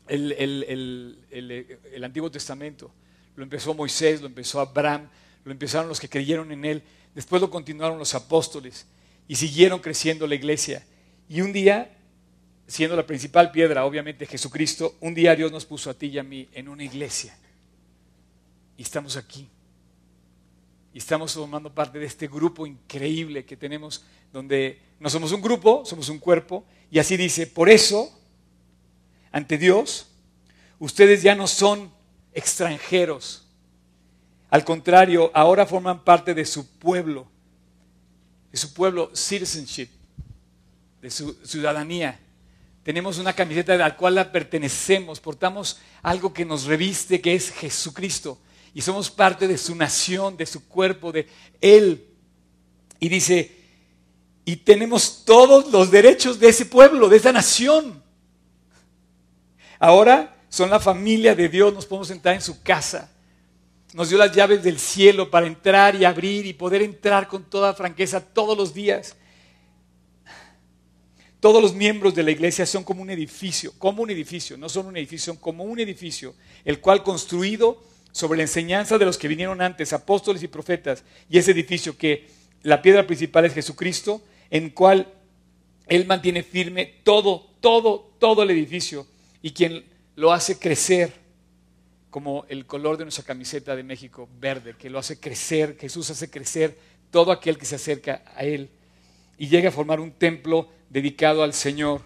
[SPEAKER 1] el, el- el- el- el Antiguo Testamento. Lo empezó Moisés, lo empezó Abraham, lo empezaron los que creyeron en él. Después lo continuaron los apóstoles y siguieron creciendo la iglesia. Y un día, siendo la principal piedra, obviamente Jesucristo, un día Dios nos puso a ti y a mí en una iglesia. Y estamos aquí. Y estamos formando parte de este grupo increíble que tenemos, donde no somos un grupo, somos un cuerpo. Y así dice, por eso, ante Dios, ustedes ya no son extranjeros. Al contrario, ahora forman parte de su pueblo, de su pueblo, citizenship, de su ciudadanía. Tenemos una camiseta a la cual la pertenecemos, portamos algo que nos reviste, que es Jesucristo. Y somos parte de su nación, de su cuerpo, de Él. Y dice, y tenemos todos los derechos de ese pueblo, de esa nación. Ahora son la familia de Dios, nos podemos entrar en su casa. Nos dio las llaves del cielo para entrar y abrir y poder entrar con toda franqueza todos los días. Todos los miembros de la iglesia son como un edificio, como un edificio, no son un edificio, son como un edificio, el cual construido sobre la enseñanza de los que vinieron antes, apóstoles y profetas, y ese edificio que la piedra principal es Jesucristo, en cual Él mantiene firme todo, todo, todo el edificio, y quien lo hace crecer, como el color de nuestra camiseta de México, verde, que lo hace crecer, Jesús hace crecer todo aquel que se acerca a Él, y llega a formar un templo dedicado al Señor.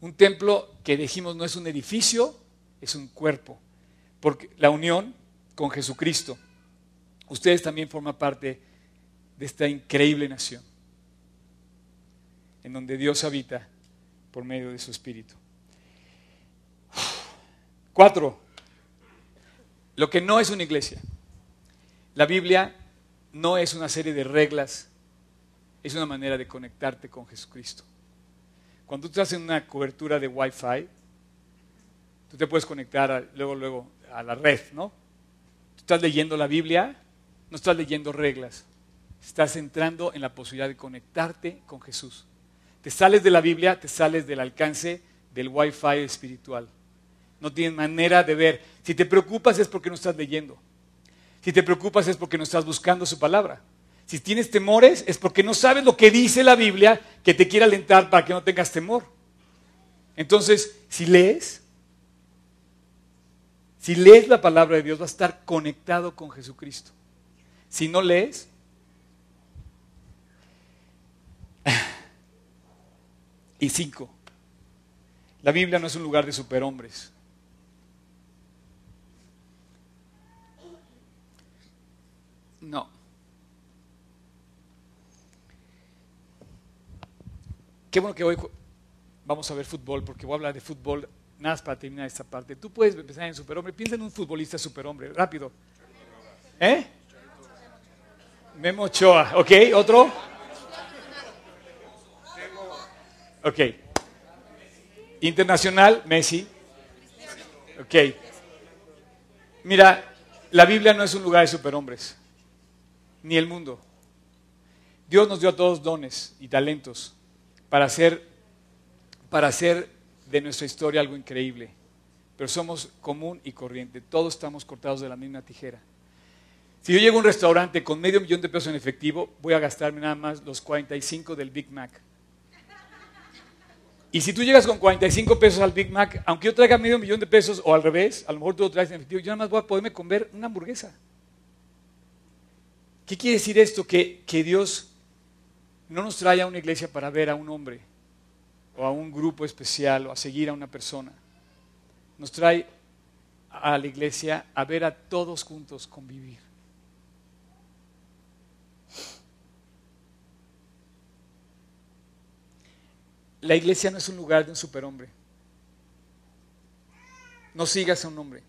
[SPEAKER 1] Un templo que dijimos no es un edificio, es un cuerpo. Porque la unión con Jesucristo. Ustedes también forman parte de esta increíble nación, en donde Dios habita por medio de su Espíritu. Cuatro, lo que no es una iglesia. La Biblia no es una serie de reglas es una manera de conectarte con Jesucristo. Cuando tú estás en una cobertura de Wi-Fi, tú te puedes conectar luego, luego a la red, ¿no? Estás leyendo la Biblia, no estás leyendo reglas, estás entrando en la posibilidad de conectarte con Jesús. Te sales de la Biblia, te sales del alcance del Wi-Fi espiritual. No tienes manera de ver. Si te preocupas es porque no estás leyendo. Si te preocupas es porque no estás buscando su palabra. Si tienes temores es porque no sabes lo que dice la Biblia que te quiere alentar para que no tengas temor. Entonces, si lees, si lees la palabra de Dios, vas a estar conectado con Jesucristo. Si no lees, y cinco, la Biblia no es un lugar de superhombres. No. Qué bueno que hoy vamos a ver fútbol, porque voy a hablar de fútbol nada más para terminar esta parte. Tú puedes empezar en superhombre. Piensa en un futbolista superhombre, rápido. ¿Eh? Memo Ochoa, ¿ok? ¿Otro? Ok. Internacional, Messi. Ok. Mira, la Biblia no es un lugar de superhombres, ni el mundo. Dios nos dio a todos dones y talentos para hacer, para hacer de nuestra historia algo increíble. Pero somos común y corriente. Todos estamos cortados de la misma tijera. Si yo llego a un restaurante con medio millón de pesos en efectivo, voy a gastarme nada más los 45 del Big Mac. Y si tú llegas con 45 pesos al Big Mac, aunque yo traiga medio millón de pesos o al revés, a lo mejor tú lo traes en efectivo, yo nada más voy a poderme comer una hamburguesa. ¿Qué quiere decir esto? Que, que Dios no nos trae a una iglesia para ver a un hombre o a un grupo especial o a seguir a una persona. Nos trae a la iglesia a ver a todos juntos convivir. La iglesia no es un lugar de un superhombre. No sigas a un hombre.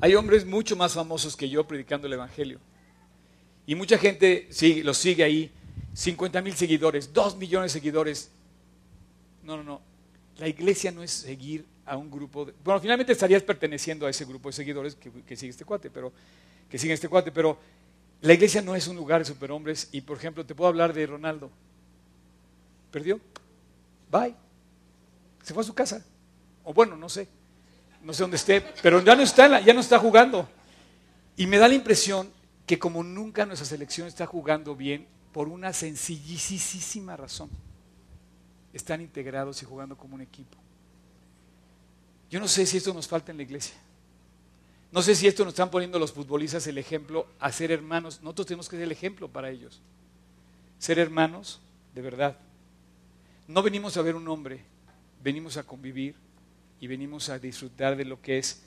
[SPEAKER 1] Hay hombres mucho más famosos que yo predicando el Evangelio. Y mucha gente sigue, lo sigue ahí. 50 mil seguidores, 2 millones de seguidores. No, no, no. La iglesia no es seguir a un grupo. De, bueno, finalmente estarías perteneciendo a ese grupo de seguidores que, sigue este cuate, pero que sigue este cuate, pero la iglesia no es un lugar de superhombres. Y por ejemplo, te puedo hablar de Ronaldo. Perdió. Bye. Se fue a su casa. O bueno, no sé. No sé dónde esté, pero ya no está, ya no está jugando. Y me da la impresión que como nunca nuestra selección está jugando bien por una sencillísima razón. Están integrados y jugando como un equipo. Yo no sé si esto nos falta en la iglesia. No sé si esto nos están poniendo los futbolistas el ejemplo a ser hermanos. Nosotros tenemos que ser el ejemplo para ellos. Ser hermanos de verdad. No venimos a ver un hombre, venimos a convivir y venimos a disfrutar de lo que es,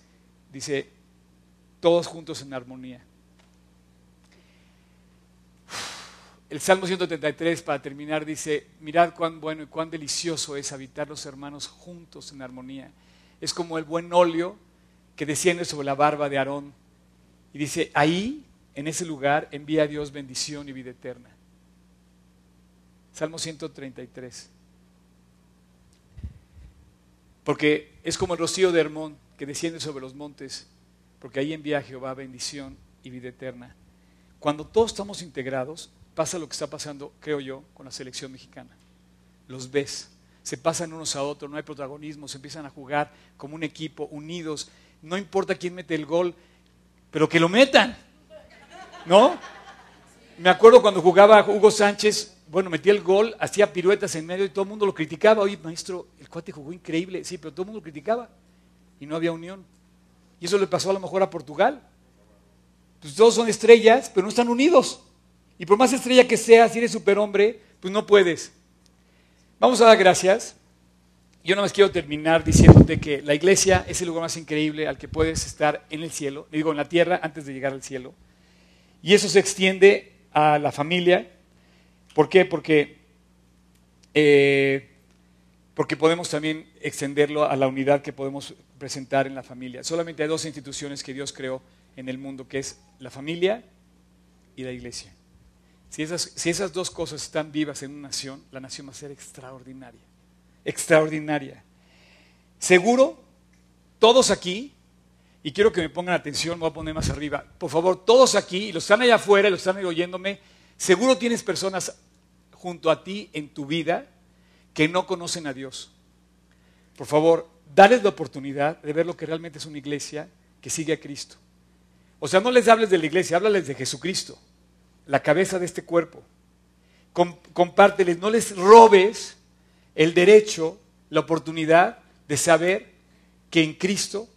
[SPEAKER 1] dice, todos juntos en armonía. El Salmo 133, para terminar, dice, mirad cuán bueno y cuán delicioso es habitar los hermanos juntos en armonía. Es como el buen óleo que desciende sobre la barba de Aarón. Y dice, ahí, en ese lugar, envía a Dios bendición y vida eterna. Salmo 133. Porque es como el rocío de Hermón que desciende sobre los montes, porque ahí envía a Jehová bendición y vida eterna. Cuando todos estamos integrados, pasa lo que está pasando, creo yo, con la selección mexicana. Los ves, se pasan unos a otros, no hay protagonismo, se empiezan a jugar como un equipo, unidos. No importa quién mete el gol, pero que lo metan. ¿No? Me acuerdo cuando jugaba Hugo Sánchez, bueno, metía el gol, hacía piruetas en medio y todo el mundo lo criticaba. Oye, maestro, el cuate jugó increíble. Sí, pero todo el mundo lo criticaba y no había unión. Y eso le pasó a lo mejor a Portugal. Pues todos son estrellas, pero no están unidos. Y por más estrella que seas, si eres superhombre, pues no puedes. Vamos a dar gracias. Yo no más quiero terminar diciéndote que la iglesia es el lugar más increíble al que puedes estar en el cielo, digo en la tierra antes de llegar al cielo. Y eso se extiende a la familia. ¿Por qué? Porque, eh, porque podemos también extenderlo a la unidad que podemos presentar en la familia. Solamente hay dos instituciones que Dios creó en el mundo, que es la familia y la iglesia. Si esas, dos cosas están vivas en una nación, la nación va a ser extraordinaria. Extraordinaria. Seguro, todos aquí, y quiero que me pongan atención, voy a poner más arriba. Por favor, todos aquí, y los están allá afuera, y los están oyéndome, seguro tienes personas junto a ti en tu vida que no conocen a Dios. Por favor, dales la oportunidad de ver lo que realmente es una iglesia que sigue a Cristo. O sea, no les hables de la iglesia, háblales de Jesucristo la cabeza de este cuerpo. compárteles, no les robes el derecho, la oportunidad de saber que en Cristo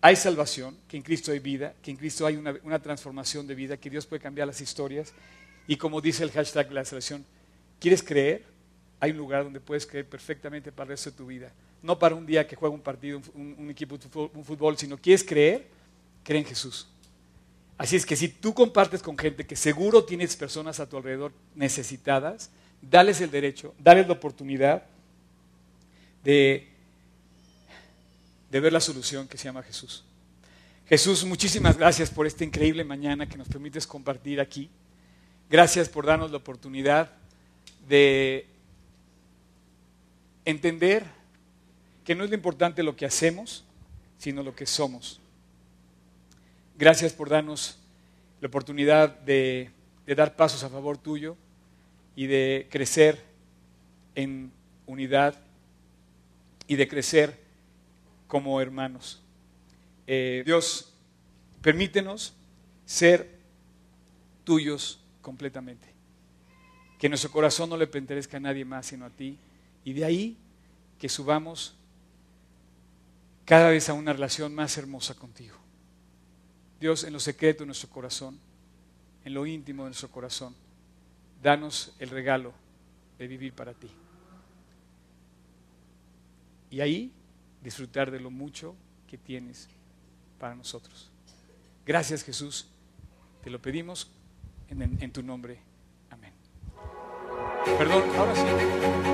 [SPEAKER 1] hay salvación, que en Cristo hay vida, que en Cristo hay una, transformación de vida, que Dios puede cambiar las historias. Y como dice el hashtag de la selección, ¿quieres creer? Hay un lugar donde puedes creer perfectamente para el resto de tu vida. No para un día que juega un partido, un, un equipo, un fútbol, sino quieres creer, cree en Jesús. Así es que si tú compartes con gente que seguro tienes personas a tu alrededor necesitadas, dales el derecho, dales la oportunidad de, de ver la solución que se llama Jesús. Jesús, muchísimas gracias por esta increíble mañana que nos permites compartir aquí. Gracias por darnos la oportunidad de entender que no es lo importante lo que hacemos, sino lo que somos. Gracias por darnos la oportunidad de, dar pasos a favor tuyo y de crecer en unidad y de crecer como hermanos. Eh, Dios, permítenos ser tuyos completamente. Que nuestro corazón no le pertenezca a nadie más sino a ti. Y de ahí que subamos cada vez a una relación más hermosa contigo. Dios, en lo secreto de nuestro corazón, en lo íntimo de nuestro corazón, danos el regalo de vivir para ti. Y ahí disfrutar de lo mucho que tienes para nosotros. Gracias Jesús, te lo pedimos en, en tu nombre. Amén. Perdón, ahora sí.